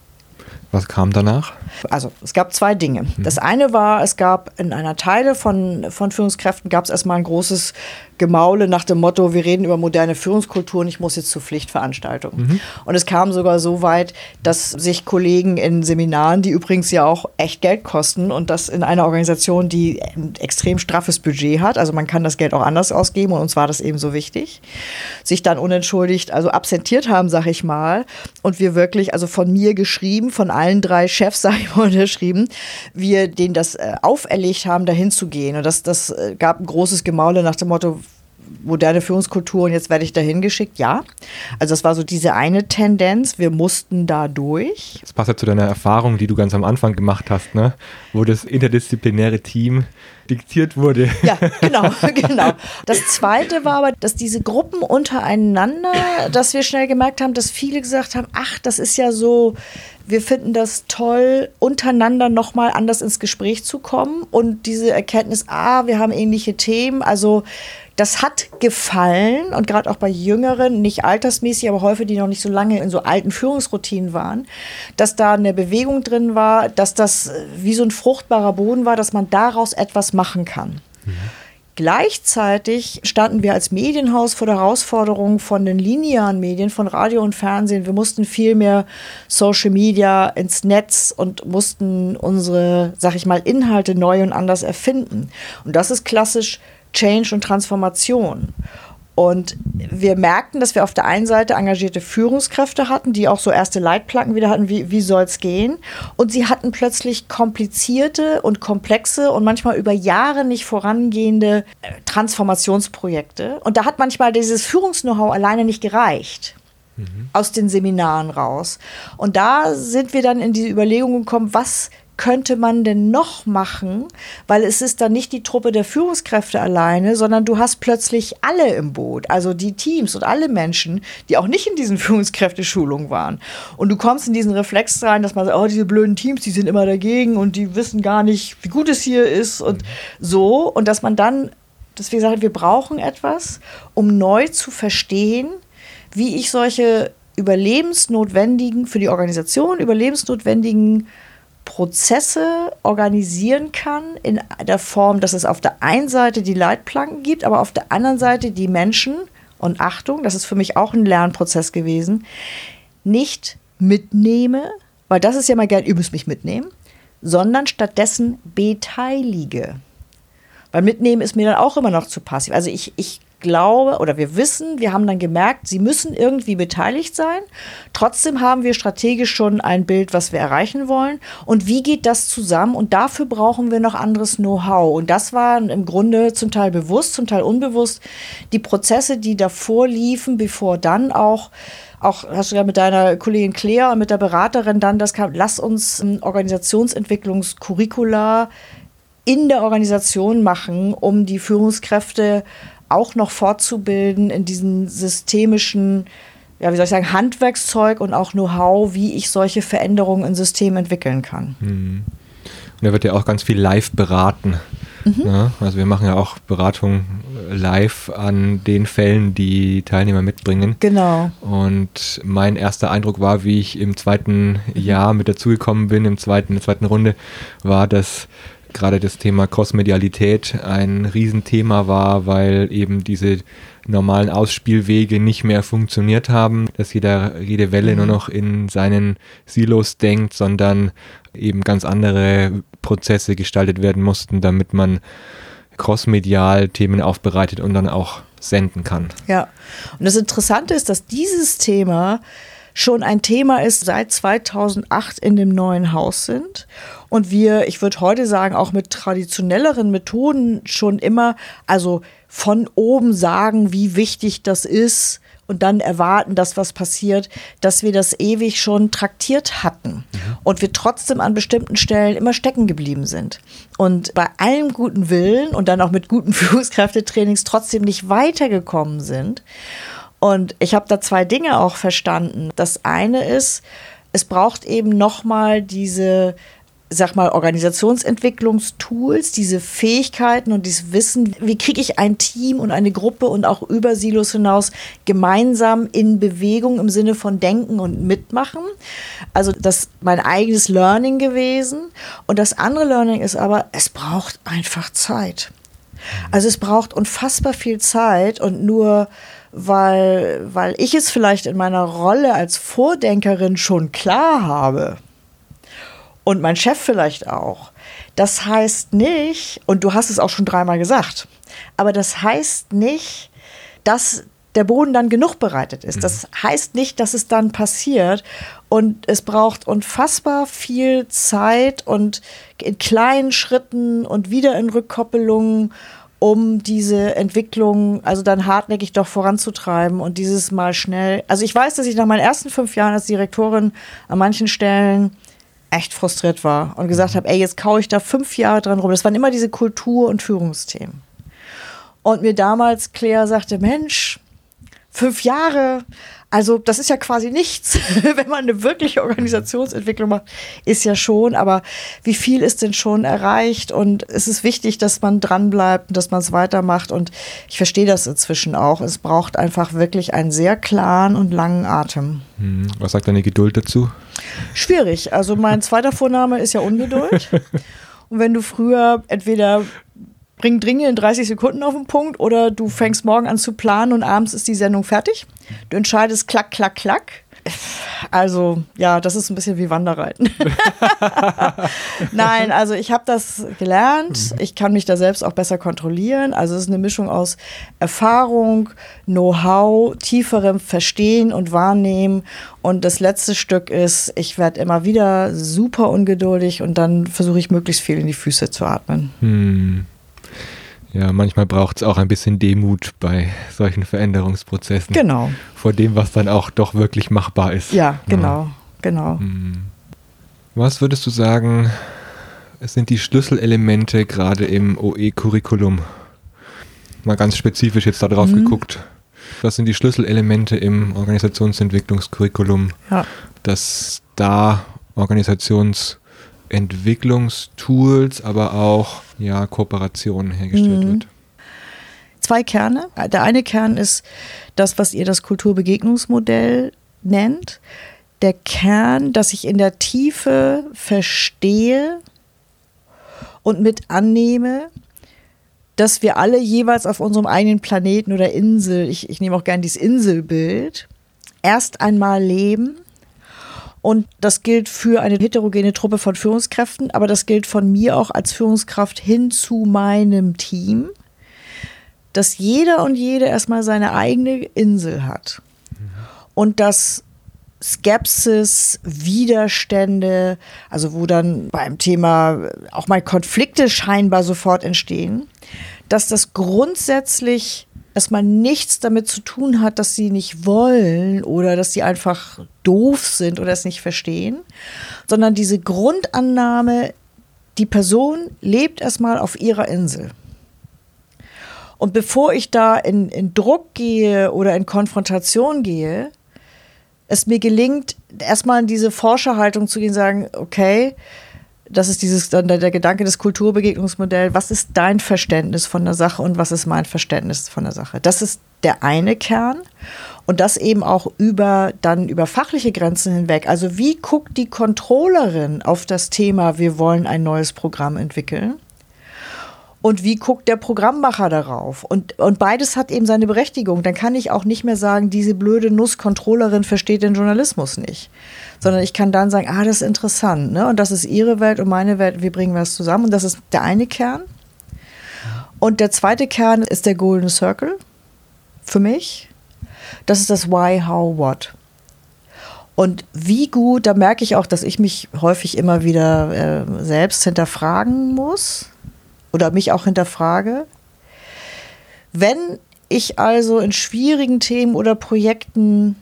Was kam danach? Also es gab zwei Dinge. Mhm. Das eine war, es gab in einer Teile von, von Führungskräften gab es erstmal ein großes Gemaule nach dem Motto, wir reden über moderne Führungskultur und ich muss jetzt zur Pflichtveranstaltung. Mhm. Und es kam sogar so weit, dass sich Kollegen in Seminaren, die übrigens ja auch echt Geld kosten und das in einer Organisation, die ein extrem straffes Budget hat, also man kann das Geld auch anders ausgeben und uns war das eben so wichtig, sich dann unentschuldigt, also absentiert haben, sag ich mal, und wir wirklich, also von mir geschrieben, von allen drei Chefs, [laughs] sage ich mal, unterschrieben, wir denen das äh, auferlegt haben, dahin zu gehen. Und das, das äh, gab ein großes Gemaule nach dem Motto, moderne Führungskultur und jetzt werde ich dahin geschickt. Ja, also das war so diese eine Tendenz. Wir mussten da durch. Das passt ja zu deiner Erfahrung, die du ganz am Anfang gemacht hast, ne? wo das interdisziplinäre Team diktiert wurde. Ja, genau, [laughs] genau. Das zweite war aber, dass diese Gruppen untereinander, dass wir schnell gemerkt haben, dass viele gesagt haben, ach, das ist ja so, wir finden das toll, untereinander nochmal anders ins Gespräch zu kommen und diese Erkenntnis, ah, wir haben ähnliche Themen, also das hat gefallen und gerade auch bei Jüngeren, nicht altersmäßig, aber häufig, die noch nicht so lange in so alten Führungsroutinen waren, dass da eine Bewegung drin war, dass das wie so ein fruchtbarer Boden war, dass man daraus etwas machen kann. Mhm. Gleichzeitig standen wir als Medienhaus vor der Herausforderung von den linearen Medien, von Radio und Fernsehen. Wir mussten viel mehr Social Media ins Netz und mussten unsere, sag ich mal, Inhalte neu und anders erfinden. Und das ist klassisch Change und Transformation. Und wir merkten, dass wir auf der einen Seite engagierte Führungskräfte hatten, die auch so erste Leitplanken wieder hatten, wie, wie soll es gehen. Und sie hatten plötzlich komplizierte und komplexe und manchmal über Jahre nicht vorangehende äh, Transformationsprojekte. Und da hat manchmal dieses Führungs-Know-how alleine nicht gereicht mhm. aus den Seminaren raus. Und da sind wir dann in die Überlegung gekommen, was könnte man denn noch machen? Weil es ist dann nicht die Truppe der Führungskräfte alleine, sondern du hast plötzlich alle im Boot, also die Teams und alle Menschen, die auch nicht in diesen [laughs] Führungskräfteschulungen waren. Und du kommst in diesen Reflex rein, dass man sagt, oh, diese blöden Teams, die sind immer dagegen und die wissen gar nicht, wie gut es hier ist und so. Und dass man dann, dass wir gesagt wir brauchen etwas, um neu zu verstehen, wie ich solche überlebensnotwendigen, für die Organisation überlebensnotwendigen Prozesse organisieren kann in der Form, dass es auf der einen Seite die Leitplanken gibt, aber auf der anderen Seite die Menschen und Achtung, das ist für mich auch ein Lernprozess gewesen, nicht mitnehme, weil das ist ja mal gern, ihr müsst mich mitnehmen, sondern stattdessen beteilige. Weil mitnehmen ist mir dann auch immer noch zu passiv. Also ich, ich glaube oder wir wissen, wir haben dann gemerkt, sie müssen irgendwie beteiligt sein. Trotzdem haben wir strategisch schon ein Bild, was wir erreichen wollen. Und wie geht das zusammen? Und dafür brauchen wir noch anderes Know-how. Und das waren im Grunde zum Teil bewusst, zum Teil unbewusst die Prozesse, die davor liefen, bevor dann auch auch hast du ja mit deiner Kollegin Claire und mit der Beraterin dann das kam, lass uns Organisationsentwicklungskurricula in der Organisation machen, um die Führungskräfte auch noch fortzubilden in diesen systemischen, ja, wie soll ich sagen, Handwerkszeug und auch Know-how, wie ich solche Veränderungen in Systemen entwickeln kann. Mhm. Und da wird ja auch ganz viel live beraten. Mhm. Ja, ne? also wir machen ja auch Beratung live an den Fällen, die Teilnehmer mitbringen. Genau. Und mein erster Eindruck war, wie ich im zweiten Jahr mit dazugekommen bin, im zweiten, in der zweiten Runde, war, dass gerade das Thema Crossmedialität ein Riesenthema war, weil eben diese normalen Ausspielwege nicht mehr funktioniert haben, dass jeder, jede Welle mhm. nur noch in seinen Silos denkt, sondern eben ganz andere Prozesse gestaltet werden mussten, damit man crossmedial Themen aufbereitet und dann auch senden kann. Ja, und das Interessante ist, dass dieses Thema schon ein Thema ist, seit 2008 in dem neuen Haus sind. Und wir, ich würde heute sagen, auch mit traditionelleren Methoden schon immer, also von oben sagen, wie wichtig das ist und dann erwarten, dass was passiert, dass wir das ewig schon traktiert hatten mhm. und wir trotzdem an bestimmten Stellen immer stecken geblieben sind und bei allem guten Willen und dann auch mit guten [laughs] Führungskräftetrainings trotzdem nicht weitergekommen sind. Und ich habe da zwei Dinge auch verstanden. Das eine ist, es braucht eben nochmal diese, sag mal, Organisationsentwicklungstools, diese Fähigkeiten und dieses Wissen, wie kriege ich ein Team und eine Gruppe und auch über Silos hinaus gemeinsam in Bewegung im Sinne von Denken und Mitmachen. Also das ist mein eigenes Learning gewesen. Und das andere Learning ist aber, es braucht einfach Zeit. Also es braucht unfassbar viel Zeit und nur weil, weil ich es vielleicht in meiner Rolle als Vordenkerin schon klar habe und mein Chef vielleicht auch. Das heißt nicht, und du hast es auch schon dreimal gesagt, aber das heißt nicht, dass der Boden dann genug bereitet ist. Das heißt nicht, dass es dann passiert. Und es braucht unfassbar viel Zeit und in kleinen Schritten und wieder in Rückkoppelungen, um diese Entwicklung also dann hartnäckig doch voranzutreiben und dieses Mal schnell. Also ich weiß, dass ich nach meinen ersten fünf Jahren als Direktorin an manchen Stellen echt frustriert war und gesagt habe, ey, jetzt kaue ich da fünf Jahre dran rum. Das waren immer diese Kultur- und Führungsthemen. Und mir damals Claire sagte, Mensch, fünf Jahre, also das ist ja quasi nichts, [laughs] wenn man eine wirkliche Organisationsentwicklung macht, ist ja schon, aber wie viel ist denn schon erreicht? Und es ist wichtig, dass man dranbleibt und dass man es weitermacht. Und ich verstehe das inzwischen auch. Es braucht einfach wirklich einen sehr klaren und langen Atem. Hm, was sagt deine Geduld dazu? Schwierig. Also mein zweiter Vorname ist ja Ungeduld. [laughs] Und wenn du früher entweder bring Dringe in 30 Sekunden auf den Punkt oder du fängst morgen an zu planen und abends ist die Sendung fertig. Du entscheidest klack, klack, klack. Also ja, das ist ein bisschen wie Wanderreiten. [laughs] Nein, also ich habe das gelernt. Ich kann mich da selbst auch besser kontrollieren. Also es ist eine Mischung aus Erfahrung, Know-how, tieferem Verstehen und Wahrnehmen. Und das letzte Stück ist, ich werde immer wieder super ungeduldig und dann versuche ich möglichst viel in die Füße zu atmen. Hm. Ja, manchmal braucht es auch ein bisschen Demut bei solchen Veränderungsprozessen. Genau. Vor dem, was dann auch doch wirklich machbar ist. Ja, genau, ja. genau. Hm. Was würdest du sagen, sind die Schlüsselelemente gerade im OE-Curriculum? Mal ganz spezifisch jetzt darauf mhm. geguckt. Was sind die Schlüsselelemente im Organisationsentwicklungscurriculum, ja. dass da Organisations- Entwicklungstools, aber auch ja, Kooperationen hergestellt mhm. wird. Zwei Kerne. Der eine Kern ist das, was ihr das Kulturbegegnungsmodell nennt. Der Kern, dass ich in der Tiefe verstehe und mit annehme, dass wir alle jeweils auf unserem eigenen Planeten oder Insel, ich, ich nehme auch gerne dieses Inselbild, erst einmal leben und das gilt für eine heterogene Truppe von Führungskräften, aber das gilt von mir auch als Führungskraft hin zu meinem Team, dass jeder und jede erstmal seine eigene Insel hat. Und dass Skepsis, Widerstände, also wo dann beim Thema auch mal Konflikte scheinbar sofort entstehen, dass das grundsätzlich erstmal nichts damit zu tun hat, dass sie nicht wollen oder dass sie einfach doof sind oder es nicht verstehen, sondern diese Grundannahme, die Person lebt erstmal auf ihrer Insel. Und bevor ich da in, in Druck gehe oder in Konfrontation gehe, es mir gelingt, erstmal in diese Forscherhaltung zu gehen, sagen, okay, das ist dieses dann der Gedanke des Kulturbegegnungsmodells. Was ist dein Verständnis von der Sache und was ist mein Verständnis von der Sache? Das ist der eine Kern und das eben auch über dann über fachliche Grenzen hinweg. Also wie guckt die Controllerin auf das Thema, wir wollen ein neues Programm entwickeln? und wie guckt der Programmmacher darauf? Und, und beides hat eben seine Berechtigung. Dann kann ich auch nicht mehr sagen, diese blöde Nusskontrollerin versteht den Journalismus nicht. Sondern ich kann dann sagen, ah, das ist interessant. Ne? Und das ist ihre Welt und meine Welt. Wie bringen wir das zusammen? Und das ist der eine Kern. Und der zweite Kern ist der Golden Circle für mich. Das ist das Why, How, What. Und wie gut, da merke ich auch, dass ich mich häufig immer wieder äh, selbst hinterfragen muss oder mich auch hinterfrage. Wenn ich also in schwierigen Themen oder Projekten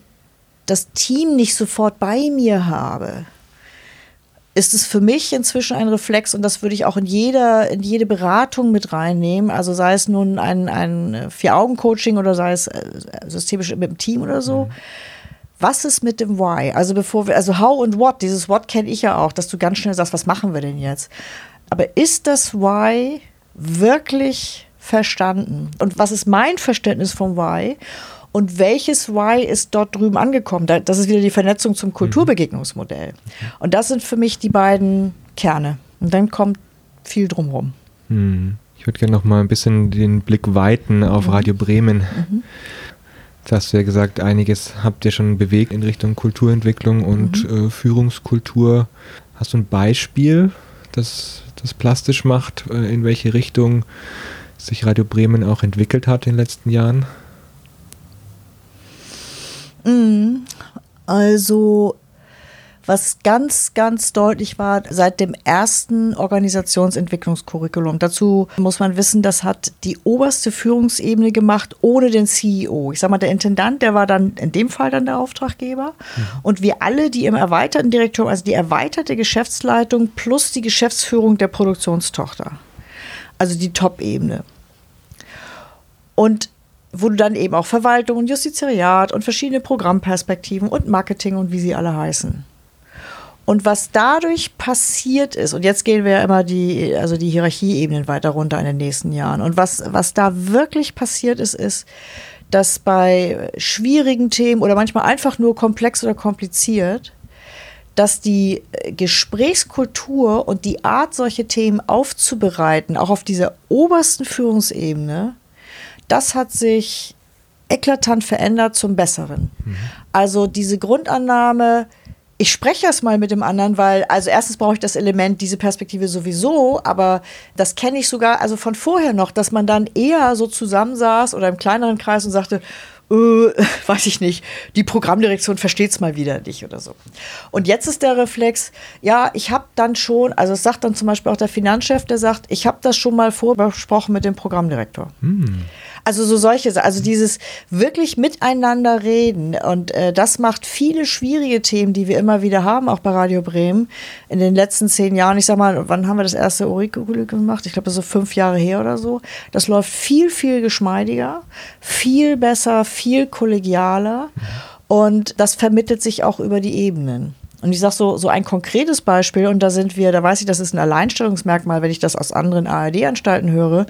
das Team nicht sofort bei mir habe, ist es für mich inzwischen ein Reflex und das würde ich auch in jeder, in jede Beratung mit reinnehmen. Also sei es nun ein, ein Vier-Augen-Coaching oder sei es äh, systemisch mit dem Team oder so. Mhm. Was ist mit dem Why? Also bevor wir, also How und What, dieses What kenne ich ja auch, dass du ganz schnell sagst, was machen wir denn jetzt? Aber ist das Why wirklich verstanden? Und was ist mein Verständnis vom Why? Und welches Why ist dort drüben angekommen? Das ist wieder die Vernetzung zum Kulturbegegnungsmodell. Und das sind für mich die beiden Kerne. Und dann kommt viel drumherum. Hm. Ich würde gerne noch mal ein bisschen den Blick weiten auf mhm. Radio Bremen. Mhm. Hast du ja gesagt, einiges habt ihr schon bewegt in Richtung Kulturentwicklung und mhm. äh, Führungskultur. Hast du ein Beispiel, das das plastisch macht, äh, in welche Richtung sich Radio Bremen auch entwickelt hat in den letzten Jahren? Mm, also was ganz, ganz deutlich war seit dem ersten Organisationsentwicklungskurriculum. Dazu muss man wissen, das hat die oberste Führungsebene gemacht ohne den CEO. Ich sage mal, der Intendant, der war dann in dem Fall dann der Auftraggeber. Mhm. Und wir alle, die im erweiterten Direktor, also die erweiterte Geschäftsleitung plus die Geschäftsführung der Produktionstochter. Also die Top-Ebene. Und wo du dann eben auch Verwaltung und Justizariat und verschiedene Programmperspektiven und Marketing und wie sie alle heißen. Und was dadurch passiert ist, und jetzt gehen wir ja immer die, also die Hierarchieebenen weiter runter in den nächsten Jahren. Und was, was da wirklich passiert ist, ist, dass bei schwierigen Themen oder manchmal einfach nur komplex oder kompliziert, dass die Gesprächskultur und die Art, solche Themen aufzubereiten, auch auf dieser obersten Führungsebene, das hat sich eklatant verändert zum Besseren. Mhm. Also diese Grundannahme, ich spreche erst mal mit dem anderen, weil, also erstens brauche ich das Element, diese Perspektive sowieso, aber das kenne ich sogar, also von vorher noch, dass man dann eher so zusammensaß oder im kleineren Kreis und sagte, äh, [laughs] weiß ich nicht, die Programmdirektion versteht es mal wieder nicht oder so. Und jetzt ist der Reflex, ja, ich habe dann schon, also es sagt dann zum Beispiel auch der Finanzchef, der sagt, ich habe das schon mal vorbesprochen mit dem Programmdirektor. Hm. Also so solche, also dieses wirklich miteinander reden und äh, das macht viele schwierige Themen, die wir immer wieder haben, auch bei Radio Bremen in den letzten zehn Jahren. Ich sag mal, wann haben wir das erste Curriculum gemacht? Ich glaube, das ist so fünf Jahre her oder so. Das läuft viel, viel geschmeidiger, viel besser, viel kollegialer und das vermittelt sich auch über die Ebenen. Und ich sage so, so ein konkretes Beispiel, und da sind wir, da weiß ich, das ist ein Alleinstellungsmerkmal, wenn ich das aus anderen ARD-Anstalten höre.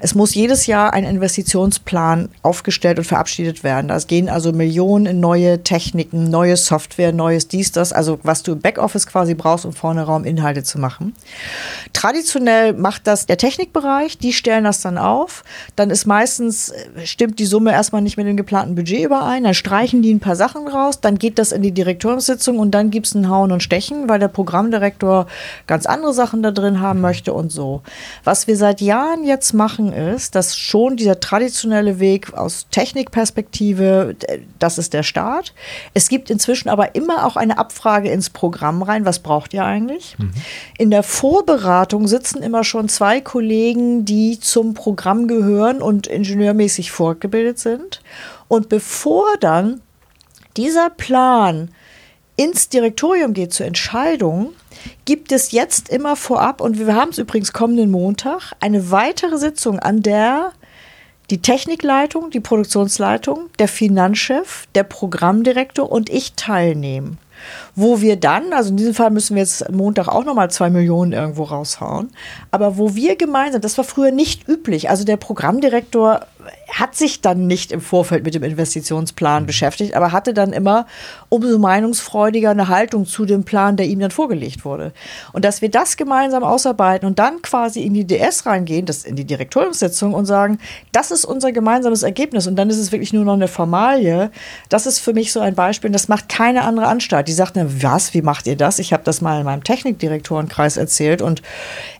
Es muss jedes Jahr ein Investitionsplan aufgestellt und verabschiedet werden. Da gehen also Millionen in neue Techniken, neue Software, neues dies, das, also was du im Backoffice quasi brauchst, um vorne Raum Inhalte zu machen. Traditionell macht das der Technikbereich, die stellen das dann auf. Dann ist meistens, äh, stimmt die Summe erstmal nicht mit dem geplanten Budget überein, dann streichen die ein paar Sachen raus, dann geht das in die Direktorssitzung und dann gibt es liebsten hauen und stechen, weil der Programmdirektor ganz andere Sachen da drin haben möchte und so. Was wir seit Jahren jetzt machen, ist, dass schon dieser traditionelle Weg aus Technikperspektive, das ist der Start. Es gibt inzwischen aber immer auch eine Abfrage ins Programm rein. Was braucht ihr eigentlich? Mhm. In der Vorberatung sitzen immer schon zwei Kollegen, die zum Programm gehören und ingenieurmäßig fortgebildet sind. Und bevor dann dieser Plan ins Direktorium geht zur Entscheidung, gibt es jetzt immer vorab, und wir haben es übrigens kommenden Montag, eine weitere Sitzung, an der die Technikleitung, die Produktionsleitung, der Finanzchef, der Programmdirektor und ich teilnehmen. Wo wir dann, also in diesem Fall müssen wir jetzt Montag auch nochmal zwei Millionen irgendwo raushauen, aber wo wir gemeinsam, das war früher nicht üblich, also der Programmdirektor hat sich dann nicht im Vorfeld mit dem Investitionsplan mhm. beschäftigt, aber hatte dann immer umso meinungsfreudiger eine Haltung zu dem Plan, der ihm dann vorgelegt wurde. Und dass wir das gemeinsam ausarbeiten und dann quasi in die DS reingehen, das in die Direktoriumssitzung und sagen, das ist unser gemeinsames Ergebnis und dann ist es wirklich nur noch eine Formalie. Das ist für mich so ein Beispiel. Und das macht keine andere Anstalt. Die sagt, na, was, wie macht ihr das? Ich habe das mal in meinem Technikdirektorenkreis erzählt und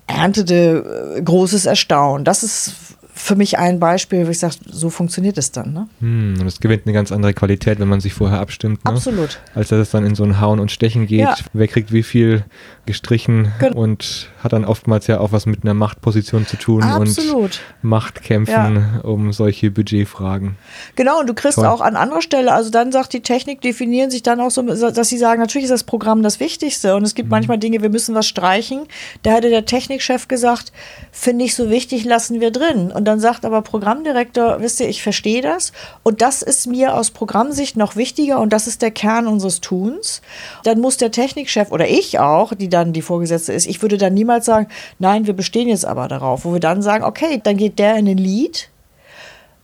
erntete äh, großes Erstaunen. Das ist für mich ein Beispiel, wo ich sage, so funktioniert es dann. Ne? Hm, und es gewinnt eine ganz andere Qualität, wenn man sich vorher abstimmt. Ne? Absolut. Als dass es dann in so ein Hauen und Stechen geht. Ja. Wer kriegt wie viel gestrichen genau. und hat dann oftmals ja auch was mit einer Machtposition zu tun Absolut. und Machtkämpfen ja. um solche Budgetfragen. Genau, und du kriegst Toll. auch an anderer Stelle, also dann sagt die Technik, definieren sich dann auch so, dass sie sagen, natürlich ist das Programm das Wichtigste und es gibt mhm. manchmal Dinge, wir müssen was streichen. Da hätte der Technikchef gesagt, finde ich so wichtig, lassen wir drin. Und dann sagt aber Programmdirektor, wisst ihr, ich verstehe das und das ist mir aus Programmsicht noch wichtiger und das ist der Kern unseres Tuns. Dann muss der Technikchef oder ich auch, die dann die Vorgesetzte ist, ich würde dann niemals sagen, nein, wir bestehen jetzt aber darauf, wo wir dann sagen, okay, dann geht der in den Lead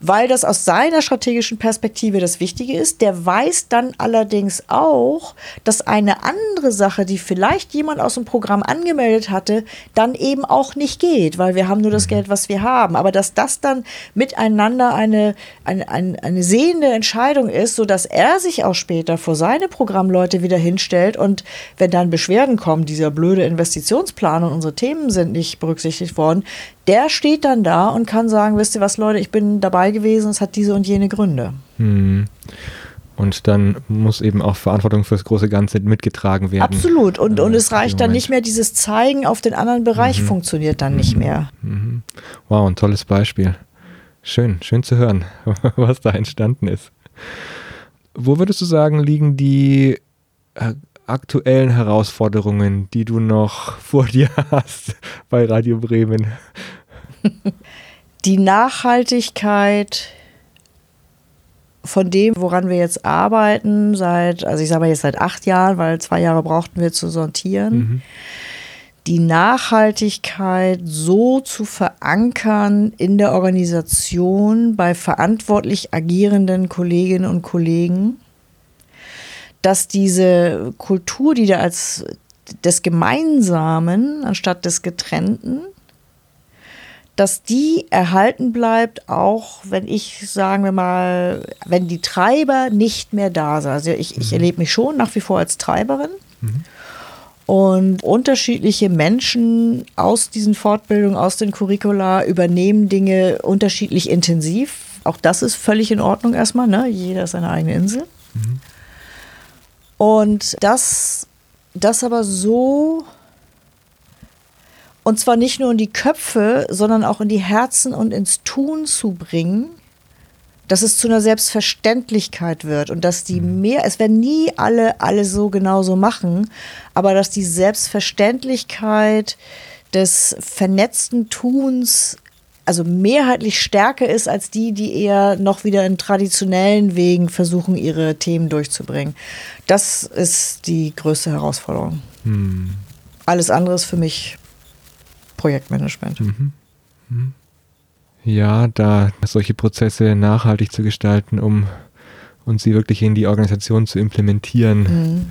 weil das aus seiner strategischen Perspektive das Wichtige ist. Der weiß dann allerdings auch, dass eine andere Sache, die vielleicht jemand aus dem Programm angemeldet hatte, dann eben auch nicht geht, weil wir haben nur das mhm. Geld, was wir haben. Aber dass das dann miteinander eine, eine, eine, eine sehende Entscheidung ist, sodass er sich auch später vor seine Programmleute wieder hinstellt und wenn dann Beschwerden kommen, dieser blöde Investitionsplan und unsere Themen sind nicht berücksichtigt worden, der steht dann da und kann sagen, wisst ihr was, Leute, ich bin dabei gewesen, es hat diese und jene Gründe. Hm. Und dann muss eben auch Verantwortung fürs große Ganze mitgetragen werden. Absolut. Und, und es reicht dann nicht mehr, dieses Zeigen auf den anderen Bereich mhm. funktioniert dann nicht mehr. Mhm. Wow, ein tolles Beispiel. Schön, schön zu hören, [laughs] was da entstanden ist. Wo würdest du sagen, liegen die äh, aktuellen Herausforderungen, die du noch vor [laughs] dir hast bei Radio Bremen? Die Nachhaltigkeit von dem, woran wir jetzt arbeiten, seit, also ich sage mal jetzt seit acht Jahren, weil zwei Jahre brauchten wir zu sortieren, mhm. die Nachhaltigkeit so zu verankern in der Organisation bei verantwortlich agierenden Kolleginnen und Kollegen, dass diese Kultur, die da als des Gemeinsamen anstatt des Getrennten dass die erhalten bleibt, auch wenn ich, sagen wir mal, wenn die Treiber nicht mehr da sind. Also ich, ich mhm. erlebe mich schon nach wie vor als Treiberin. Mhm. Und unterschiedliche Menschen aus diesen Fortbildungen, aus den Curricula übernehmen Dinge unterschiedlich intensiv. Auch das ist völlig in Ordnung erstmal. Ne? Jeder ist seine eigene Insel. Mhm. Und das, das aber so und zwar nicht nur in die Köpfe, sondern auch in die Herzen und ins Tun zu bringen, dass es zu einer Selbstverständlichkeit wird und dass die mhm. mehr, es werden nie alle alle so genauso machen, aber dass die Selbstverständlichkeit des vernetzten Tuns also mehrheitlich stärker ist als die, die eher noch wieder in traditionellen Wegen versuchen, ihre Themen durchzubringen. Das ist die größte Herausforderung. Hm. Alles andere ist für mich Projektmanagement. Mhm. Mhm. Ja, da solche Prozesse nachhaltig zu gestalten, um und sie wirklich in die Organisation zu implementieren, mhm.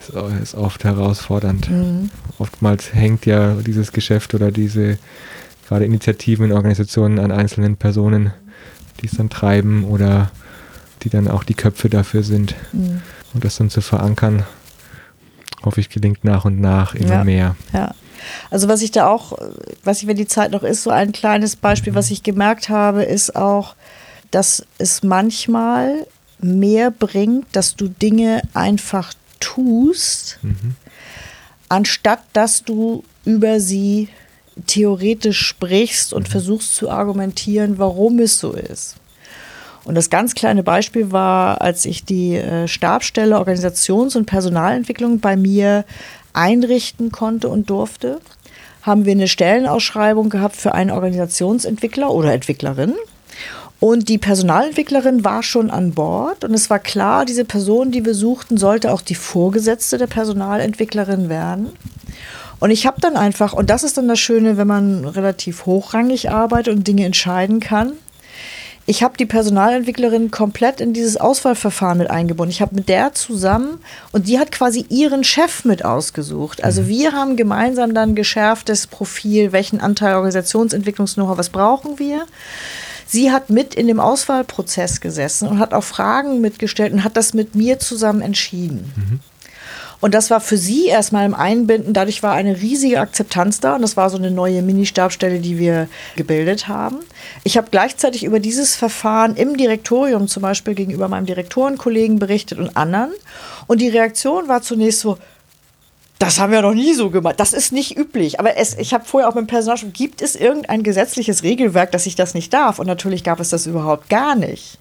ist, ist, oft herausfordernd. Mhm. Oftmals hängt ja dieses Geschäft oder diese gerade Initiativen in Organisationen an einzelnen Personen, die es dann treiben oder die dann auch die Köpfe dafür sind. Mhm. Und das dann zu verankern, hoffe ich, gelingt nach und nach immer ja. mehr. Ja. Also was ich da auch, was ich, wenn die Zeit noch ist, so ein kleines Beispiel, was ich gemerkt habe, ist auch, dass es manchmal mehr bringt, dass du Dinge einfach tust, mhm. anstatt dass du über sie theoretisch sprichst und mhm. versuchst zu argumentieren, warum es so ist. Und das ganz kleine Beispiel war, als ich die äh, Stabstelle Organisations- und Personalentwicklung bei mir einrichten konnte und durfte, haben wir eine Stellenausschreibung gehabt für einen Organisationsentwickler oder Entwicklerin. Und die Personalentwicklerin war schon an Bord und es war klar, diese Person, die wir suchten, sollte auch die Vorgesetzte der Personalentwicklerin werden. Und ich habe dann einfach, und das ist dann das Schöne, wenn man relativ hochrangig arbeitet und Dinge entscheiden kann, ich habe die Personalentwicklerin komplett in dieses Auswahlverfahren mit eingebunden. Ich habe mit der zusammen und die hat quasi ihren Chef mit ausgesucht. Also mhm. wir haben gemeinsam dann geschärftes Profil, welchen Anteil Organisationsentwicklungs-Know-how, was brauchen wir. Sie hat mit in dem Auswahlprozess gesessen und hat auch Fragen mitgestellt und hat das mit mir zusammen entschieden. Mhm. Und das war für sie erstmal im Einbinden, dadurch war eine riesige Akzeptanz da und das war so eine neue Mini-Stabstelle, die wir gebildet haben. Ich habe gleichzeitig über dieses Verfahren im Direktorium zum Beispiel gegenüber meinem Direktorenkollegen berichtet und anderen. Und die Reaktion war zunächst so, das haben wir noch nie so gemacht. Das ist nicht üblich. Aber es, ich habe vorher auch mit dem Personal schon, gibt es irgendein gesetzliches Regelwerk, dass ich das nicht darf? Und natürlich gab es das überhaupt gar nicht.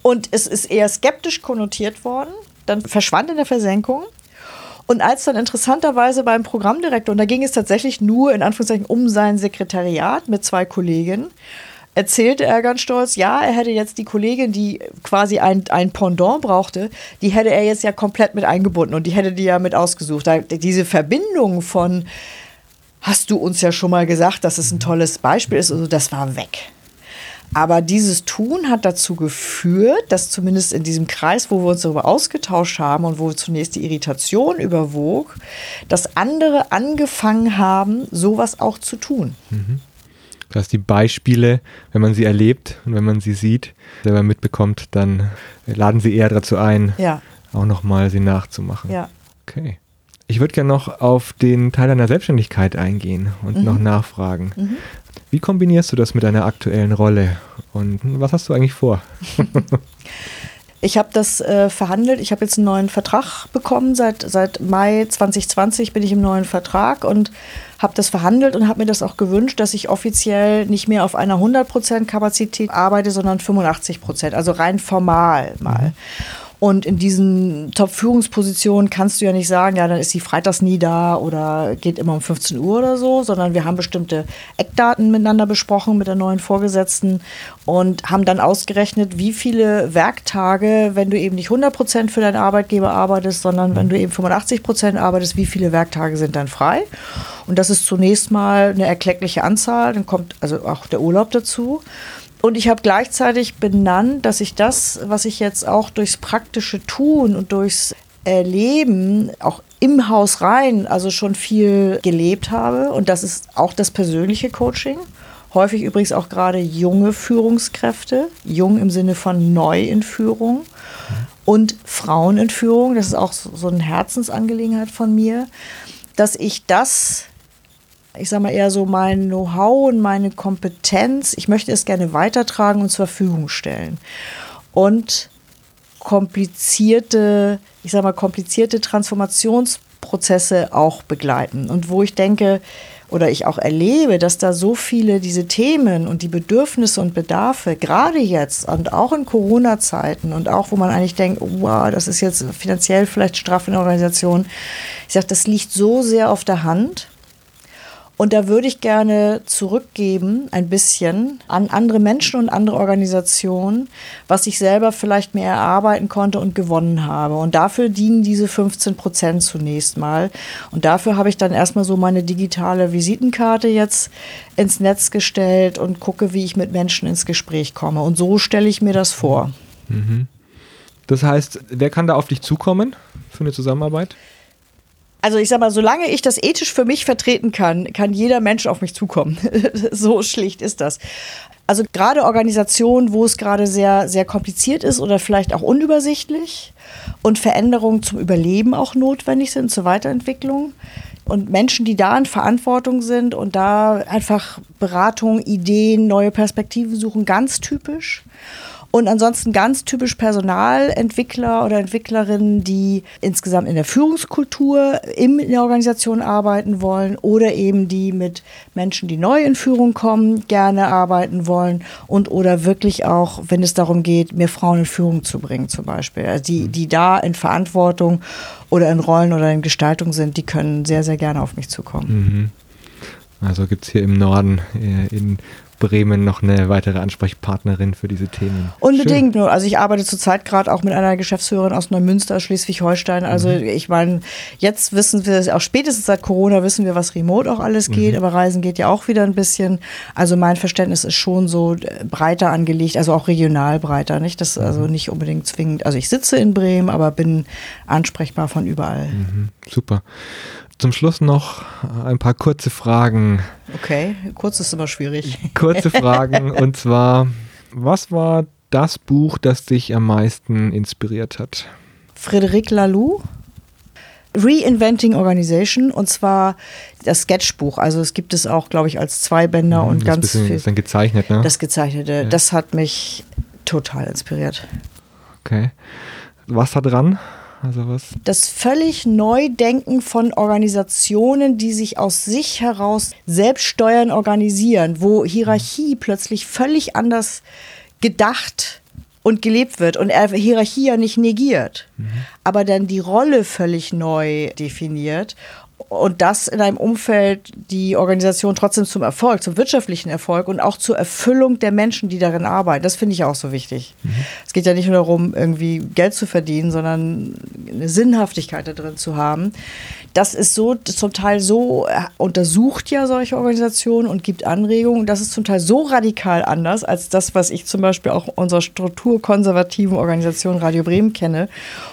Und es ist eher skeptisch konnotiert worden dann verschwand in der Versenkung. Und als dann interessanterweise beim Programmdirektor, und da ging es tatsächlich nur in Anführungszeichen um sein Sekretariat mit zwei Kollegen, erzählte er ganz stolz, ja, er hätte jetzt die Kollegin, die quasi ein, ein Pendant brauchte, die hätte er jetzt ja komplett mit eingebunden und die hätte die ja mit ausgesucht. Da, diese Verbindung von, hast du uns ja schon mal gesagt, dass es ein tolles Beispiel ist, also das war weg. Aber dieses Tun hat dazu geführt, dass zumindest in diesem Kreis, wo wir uns darüber ausgetauscht haben und wo zunächst die Irritation überwog, dass andere angefangen haben, sowas auch zu tun. Mhm. Das heißt, die Beispiele, wenn man sie erlebt und wenn man sie sieht, selber mitbekommt, dann laden sie eher dazu ein, ja. auch nochmal sie nachzumachen. Ja. Okay. Ich würde gerne noch auf den Teil deiner Selbstständigkeit eingehen und mhm. noch nachfragen. Mhm. Wie kombinierst du das mit deiner aktuellen Rolle und was hast du eigentlich vor? [laughs] Ich habe das äh, verhandelt. Ich habe jetzt einen neuen Vertrag bekommen. Seit, seit Mai 2020 bin ich im neuen Vertrag und habe das verhandelt und habe mir das auch gewünscht, dass ich offiziell nicht mehr auf einer 100% Kapazität arbeite, sondern 85%, also rein formal mal. Mhm. Und in diesen Top-Führungspositionen kannst du ja nicht sagen, ja, dann ist sie freitags nie da oder geht immer um 15 Uhr oder so, sondern wir haben bestimmte Eckdaten miteinander besprochen mit der neuen Vorgesetzten und haben dann ausgerechnet, wie viele Werktage, wenn du eben nicht 100 Prozent für deinen Arbeitgeber arbeitest, sondern wenn du eben 85 Prozent arbeitest, wie viele Werktage sind dann frei? Und das ist zunächst mal eine erkleckliche Anzahl, dann kommt also auch der Urlaub dazu. Und ich habe gleichzeitig benannt, dass ich das, was ich jetzt auch durchs praktische Tun und durchs Erleben, auch im Haus rein, also schon viel gelebt habe. Und das ist auch das persönliche Coaching. Häufig übrigens auch gerade junge Führungskräfte, jung im Sinne von neu in Führung und Frauen in Führung. Das ist auch so eine Herzensangelegenheit von mir, dass ich das ich sage mal eher so mein Know-how und meine Kompetenz, ich möchte es gerne weitertragen und zur Verfügung stellen. Und komplizierte, ich sage mal, komplizierte Transformationsprozesse auch begleiten. Und wo ich denke, oder ich auch erlebe, dass da so viele diese Themen und die Bedürfnisse und Bedarfe, gerade jetzt und auch in Corona-Zeiten und auch, wo man eigentlich denkt, wow, das ist jetzt finanziell vielleicht straff in der Organisation. Ich sage, das liegt so sehr auf der Hand. Und da würde ich gerne zurückgeben, ein bisschen, an andere Menschen und andere Organisationen, was ich selber vielleicht mehr erarbeiten konnte und gewonnen habe. Und dafür dienen diese 15 Prozent zunächst mal. Und dafür habe ich dann erstmal so meine digitale Visitenkarte jetzt ins Netz gestellt und gucke, wie ich mit Menschen ins Gespräch komme. Und so stelle ich mir das vor. Mhm. Das heißt, wer kann da auf dich zukommen für eine Zusammenarbeit? Also ich sag mal, solange ich das ethisch für mich vertreten kann, kann jeder Mensch auf mich zukommen. [laughs] so schlicht ist das. Also gerade Organisationen, wo es gerade sehr, sehr kompliziert ist oder vielleicht auch unübersichtlich und Veränderungen zum Überleben auch notwendig sind, zur Weiterentwicklung. Und Menschen, die da in Verantwortung sind und da einfach Beratung, Ideen, neue Perspektiven suchen, ganz typisch. Und ansonsten ganz typisch Personalentwickler oder Entwicklerinnen, die insgesamt in der Führungskultur in der Organisation arbeiten wollen oder eben die mit Menschen, die neu in Führung kommen, gerne arbeiten wollen und oder wirklich auch, wenn es darum geht, mehr Frauen in Führung zu bringen zum Beispiel. Also die, die da in Verantwortung oder in Rollen oder in Gestaltung sind, die können sehr, sehr gerne auf mich zukommen. Mhm. Also gibt es hier im Norden äh, in Bremen noch eine weitere Ansprechpartnerin für diese Themen. Unbedingt. Schön. Also ich arbeite zurzeit gerade auch mit einer Geschäftsführerin aus Neumünster, Schleswig-Holstein. Also mhm. ich meine, jetzt wissen wir, auch spätestens seit Corona wissen wir, was remote auch alles geht, mhm. aber Reisen geht ja auch wieder ein bisschen. Also mein Verständnis ist schon so äh, breiter angelegt, also auch regional breiter, nicht? Das mhm. also nicht unbedingt zwingend. Also ich sitze in Bremen, aber bin ansprechbar von überall. Mhm. Super. Zum Schluss noch ein paar kurze Fragen. Okay, kurz ist immer schwierig. Kurze Fragen [laughs] und zwar, was war das Buch, das dich am meisten inspiriert hat? Frédéric Laloux. Reinventing Organization und zwar das Sketchbuch. Also es gibt es auch, glaube ich, als Zweibänder mhm, und ganz bisschen, viel. Das ist dann gezeichnet, ne? Das gezeichnete, ja. das hat mich total inspiriert. Okay. Was da dran? Also was? Das völlig Neudenken von Organisationen, die sich aus sich heraus selbst steuern, organisieren, wo Hierarchie plötzlich völlig anders gedacht und gelebt wird und er Hierarchie ja nicht negiert, mhm. aber dann die Rolle völlig neu definiert und das in einem Umfeld die Organisation trotzdem zum Erfolg, zum wirtschaftlichen Erfolg und auch zur Erfüllung der Menschen, die darin arbeiten. Das finde ich auch so wichtig. Mhm. Es geht ja nicht nur darum, irgendwie Geld zu verdienen, sondern eine Sinnhaftigkeit da drin zu haben. Das ist so zum Teil so äh, untersucht ja solche Organisationen und gibt Anregungen. Das ist zum Teil so radikal anders als das, was ich zum Beispiel auch unserer strukturkonservativen Organisation Radio Bremen kenne.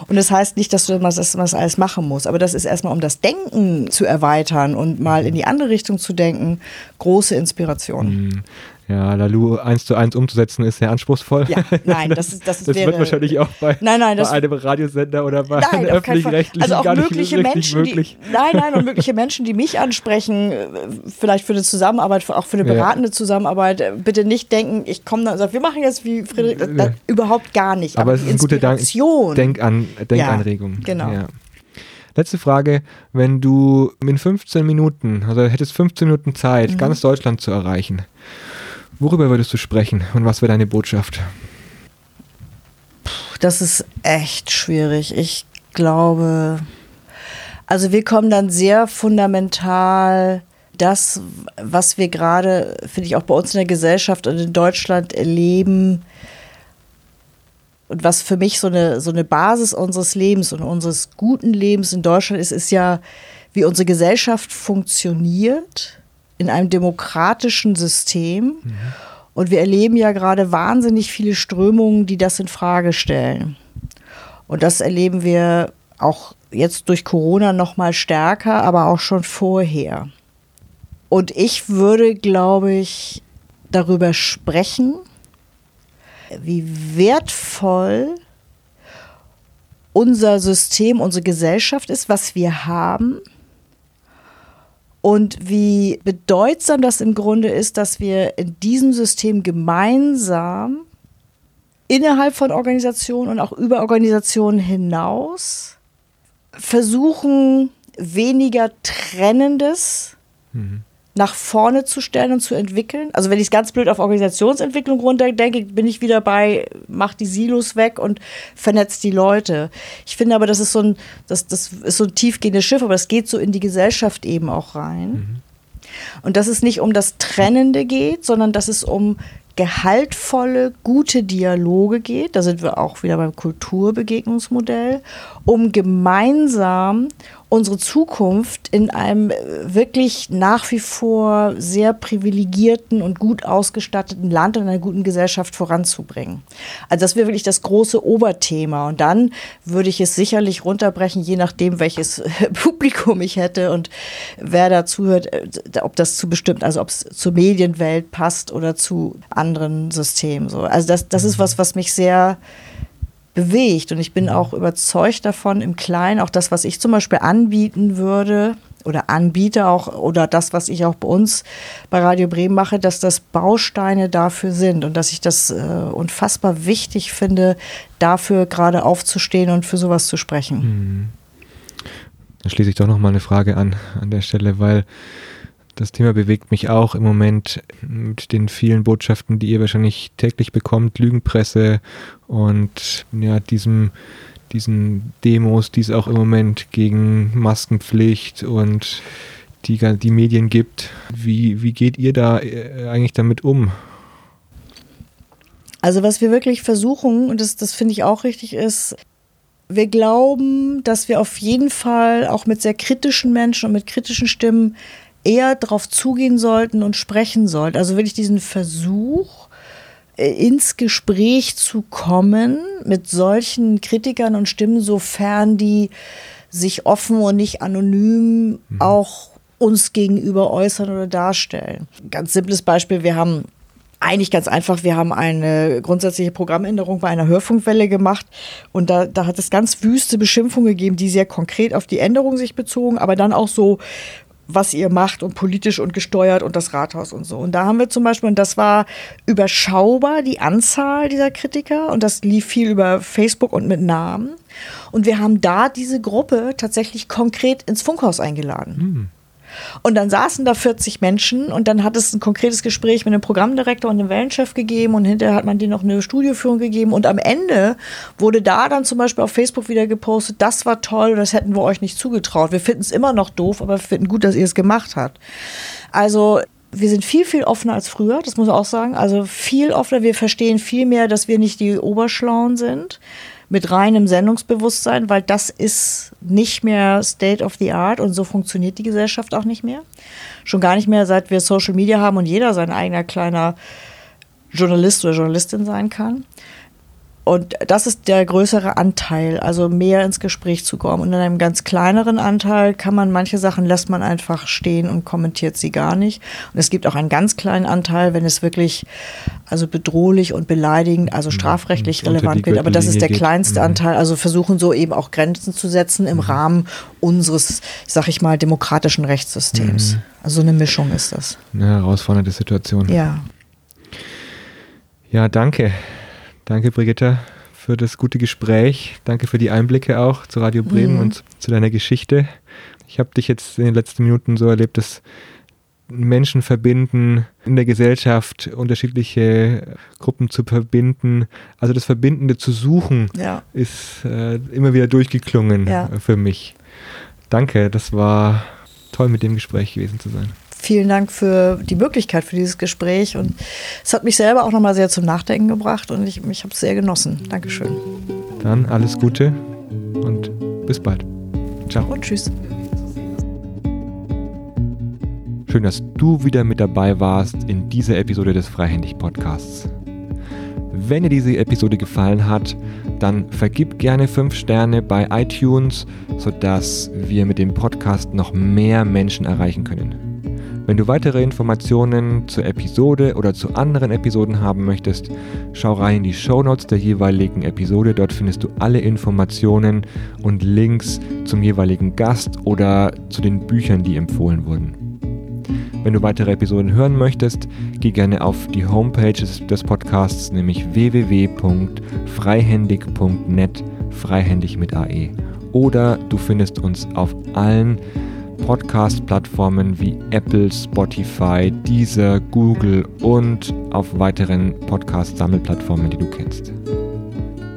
Und das heißt nicht, dass du das, alles machen musst, aber das ist erstmal um das Denken Zu erweitern und mal in die andere Richtung zu denken, große Inspiration. Mhm. Ja, Lalu eins zu eins umzusetzen ist sehr anspruchsvoll. Ja, nein, das, ist, das, [laughs] das wäre, wird wahrscheinlich auch bei, nein, nein, bei einem Radiosender oder bei nein, einem öffentlich-rechtlichen also auch gar nicht mögliche richtig Menschen, möglich. Die, nein, nein, und mögliche Menschen, die mich ansprechen, äh, vielleicht für eine Zusammenarbeit, auch für eine beratende ja. Zusammenarbeit, äh, bitte nicht denken, ich komme da und sage, wir machen jetzt wie Friedrich, das, das, überhaupt gar nicht. Aber, Aber es ist eine gute Denk Denkanregung. Ja, genau. Ja. Letzte Frage, wenn du in 15 Minuten, also hättest 15 Minuten Zeit, mhm. ganz Deutschland zu erreichen, Worüber würdest du sprechen und was wäre deine Botschaft? Das ist echt schwierig. Ich glaube, also wir kommen dann sehr fundamental das, was wir gerade, finde ich, auch bei uns in der Gesellschaft und in Deutschland erleben und was für mich so eine, so eine Basis unseres Lebens und unseres guten Lebens in Deutschland ist, ist ja, wie unsere Gesellschaft funktioniert in einem demokratischen System. Mhm. Und wir erleben ja gerade wahnsinnig viele Strömungen, die das in Frage stellen. Und das erleben wir auch jetzt durch Corona noch mal stärker, aber auch schon vorher. Und ich würde, glaube ich, darüber sprechen, wie wertvoll unser System, unsere Gesellschaft ist, was wir haben. Und wie bedeutsam das im Grunde ist, dass wir in diesem System gemeinsam innerhalb von Organisationen und auch über Organisationen hinaus versuchen, weniger Trennendes mhm nach vorne zu stellen und zu entwickeln. Also wenn ich es ganz blöd auf Organisationsentwicklung runterdenke, bin ich wieder bei, mach die Silos weg und vernetzt die Leute. Ich finde aber, das ist so ein, das, das ist so ein tiefgehendes Schiff, aber das geht so in die Gesellschaft eben auch rein. Mhm. Und dass es nicht um das Trennende geht, sondern dass es um gehaltvolle, gute Dialoge geht, da sind wir auch wieder beim Kulturbegegnungsmodell, um gemeinsam unsere Zukunft in einem äh, wirklich nach wie vor sehr privilegierten und gut ausgestatteten Land und einer guten Gesellschaft voranzubringen. Also das wäre wirklich das große Oberthema. Und dann würde ich es sicherlich runterbrechen, je nachdem, welches [laughs] Publikum ich hätte und wer da zuhört, äh, ob das zu bestimmt, also ob es zur Medienwelt passt oder zu anderen Systemen. So. Also das, das ist was, was mich sehr bewegt. Und ich bin auch überzeugt davon, im Kleinen, auch das, was ich zum Beispiel anbieten würde oder anbiete, auch oder das, was ich auch bei uns bei Radio Bremen mache, dass das Bausteine dafür sind und dass ich das äh, unfassbar wichtig finde, dafür gerade aufzustehen und für sowas zu sprechen. Hm. Da schließe ich doch noch mal eine Frage an an der Stelle, weil das Thema bewegt mich auch im Moment mit den vielen Botschaften, die ihr wahrscheinlich täglich bekommt, Lügenpresse und ja, diesem, diesen Demos, die es auch im Moment gegen Maskenpflicht und die, die Medien gibt. Wie, wie geht ihr da äh, eigentlich damit um? Also was wir wirklich versuchen, und das, das finde ich auch richtig, ist, wir glauben, dass wir auf jeden Fall auch mit sehr kritischen Menschen und mit kritischen Stimmen eher darauf zugehen sollten und sprechen sollten. Also wirklich diesen Versuch, äh, ins Gespräch zu kommen mit solchen Kritikern und Stimmen, sofern die sich offen und nicht anonym mhm. auch uns gegenüber äußern oder darstellen. Ganz simples Beispiel, wir haben eigentlich ganz einfach, wir haben eine grundsätzliche Programmänderung bei einer Hörfunkwelle gemacht und da, da hat es ganz wüste Beschimpfungen gegeben, die sehr konkret auf die Änderung sich bezogen, aber dann auch so was ihr macht und politisch und gesteuert und das Rathaus und so. Und da haben wir zum Beispiel, und das war überschaubar, die Anzahl dieser Kritiker und das lief viel über Facebook und mit Namen. Und wir haben da diese Gruppe tatsächlich konkret ins Funkhaus eingeladen. Mhm. Und dann saßen da 40 Menschen und dann hat es ein konkretes Gespräch mit dem Programmdirektor und dem Wellenchef gegeben und hinterher hat man denen noch eine Studioführung gegeben und am Ende wurde da dann zum Beispiel auf Facebook wieder gepostet, das war toll, das hätten wir euch nicht zugetraut. Wir finden es immer noch doof, aber wir finden gut, dass ihr es gemacht habt. Also wir sind viel, viel offener als früher, das muss ich auch sagen. Also viel offener, wir verstehen viel mehr, dass wir nicht die Oberschlauen sind mit reinem Sendungsbewusstsein, weil das ist nicht mehr State of the Art und so funktioniert die Gesellschaft auch nicht mehr. Schon gar nicht mehr, seit wir Social Media haben und jeder sein eigener kleiner Journalist oder Journalistin sein kann. Und das ist der größere Anteil, also mehr ins Gespräch zu kommen. Und in einem ganz kleineren Anteil kann man manche Sachen lässt man einfach stehen und kommentiert sie gar nicht. Und es gibt auch einen ganz kleinen Anteil, wenn es wirklich also bedrohlich und beleidigend, also mhm. strafrechtlich mhm. relevant wird. Aber das ist der kleinste mhm. Anteil. Also versuchen so eben auch Grenzen zu setzen im mhm. Rahmen unseres, sag ich mal, demokratischen Rechtssystems. Mhm. Also eine Mischung ist das. Eine herausfordernde Situation. Ja. Ja, danke. Danke, Brigitte, für das gute Gespräch. Danke für die Einblicke auch zu Radio Bremen mhm. und zu deiner Geschichte. Ich habe dich jetzt in den letzten Minuten so erlebt, dass Menschen verbinden, in der Gesellschaft unterschiedliche Gruppen zu verbinden. Also das Verbindende zu suchen, ja. ist äh, immer wieder durchgeklungen ja. für mich. Danke, das war toll mit dem Gespräch gewesen zu sein vielen Dank für die Möglichkeit für dieses Gespräch. Und es hat mich selber auch nochmal sehr zum Nachdenken gebracht und ich, ich habe es sehr genossen. Dankeschön. Dann alles Gute und bis bald. Ciao. Und tschüss. Schön, dass du wieder mit dabei warst in dieser Episode des Freihändig Podcasts. Wenn dir diese Episode gefallen hat, dann vergib gerne 5 Sterne bei iTunes, sodass wir mit dem Podcast noch mehr Menschen erreichen können. Wenn du weitere Informationen zur Episode oder zu anderen Episoden haben möchtest, schau rein in die Show Notes der jeweiligen Episode. Dort findest du alle Informationen und Links zum jeweiligen Gast oder zu den Büchern, die empfohlen wurden. Wenn du weitere Episoden hören möchtest, geh gerne auf die Homepage des Podcasts, nämlich www.freihändig.net, freihändig mit AE. Oder du findest uns auf allen Podcast-Plattformen wie Apple, Spotify, Deezer, Google und auf weiteren Podcast-Sammelplattformen, die du kennst.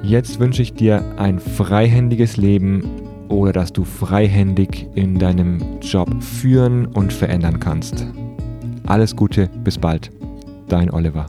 Jetzt wünsche ich dir ein freihändiges Leben oder dass du freihändig in deinem Job führen und verändern kannst. Alles Gute, bis bald. Dein Oliver.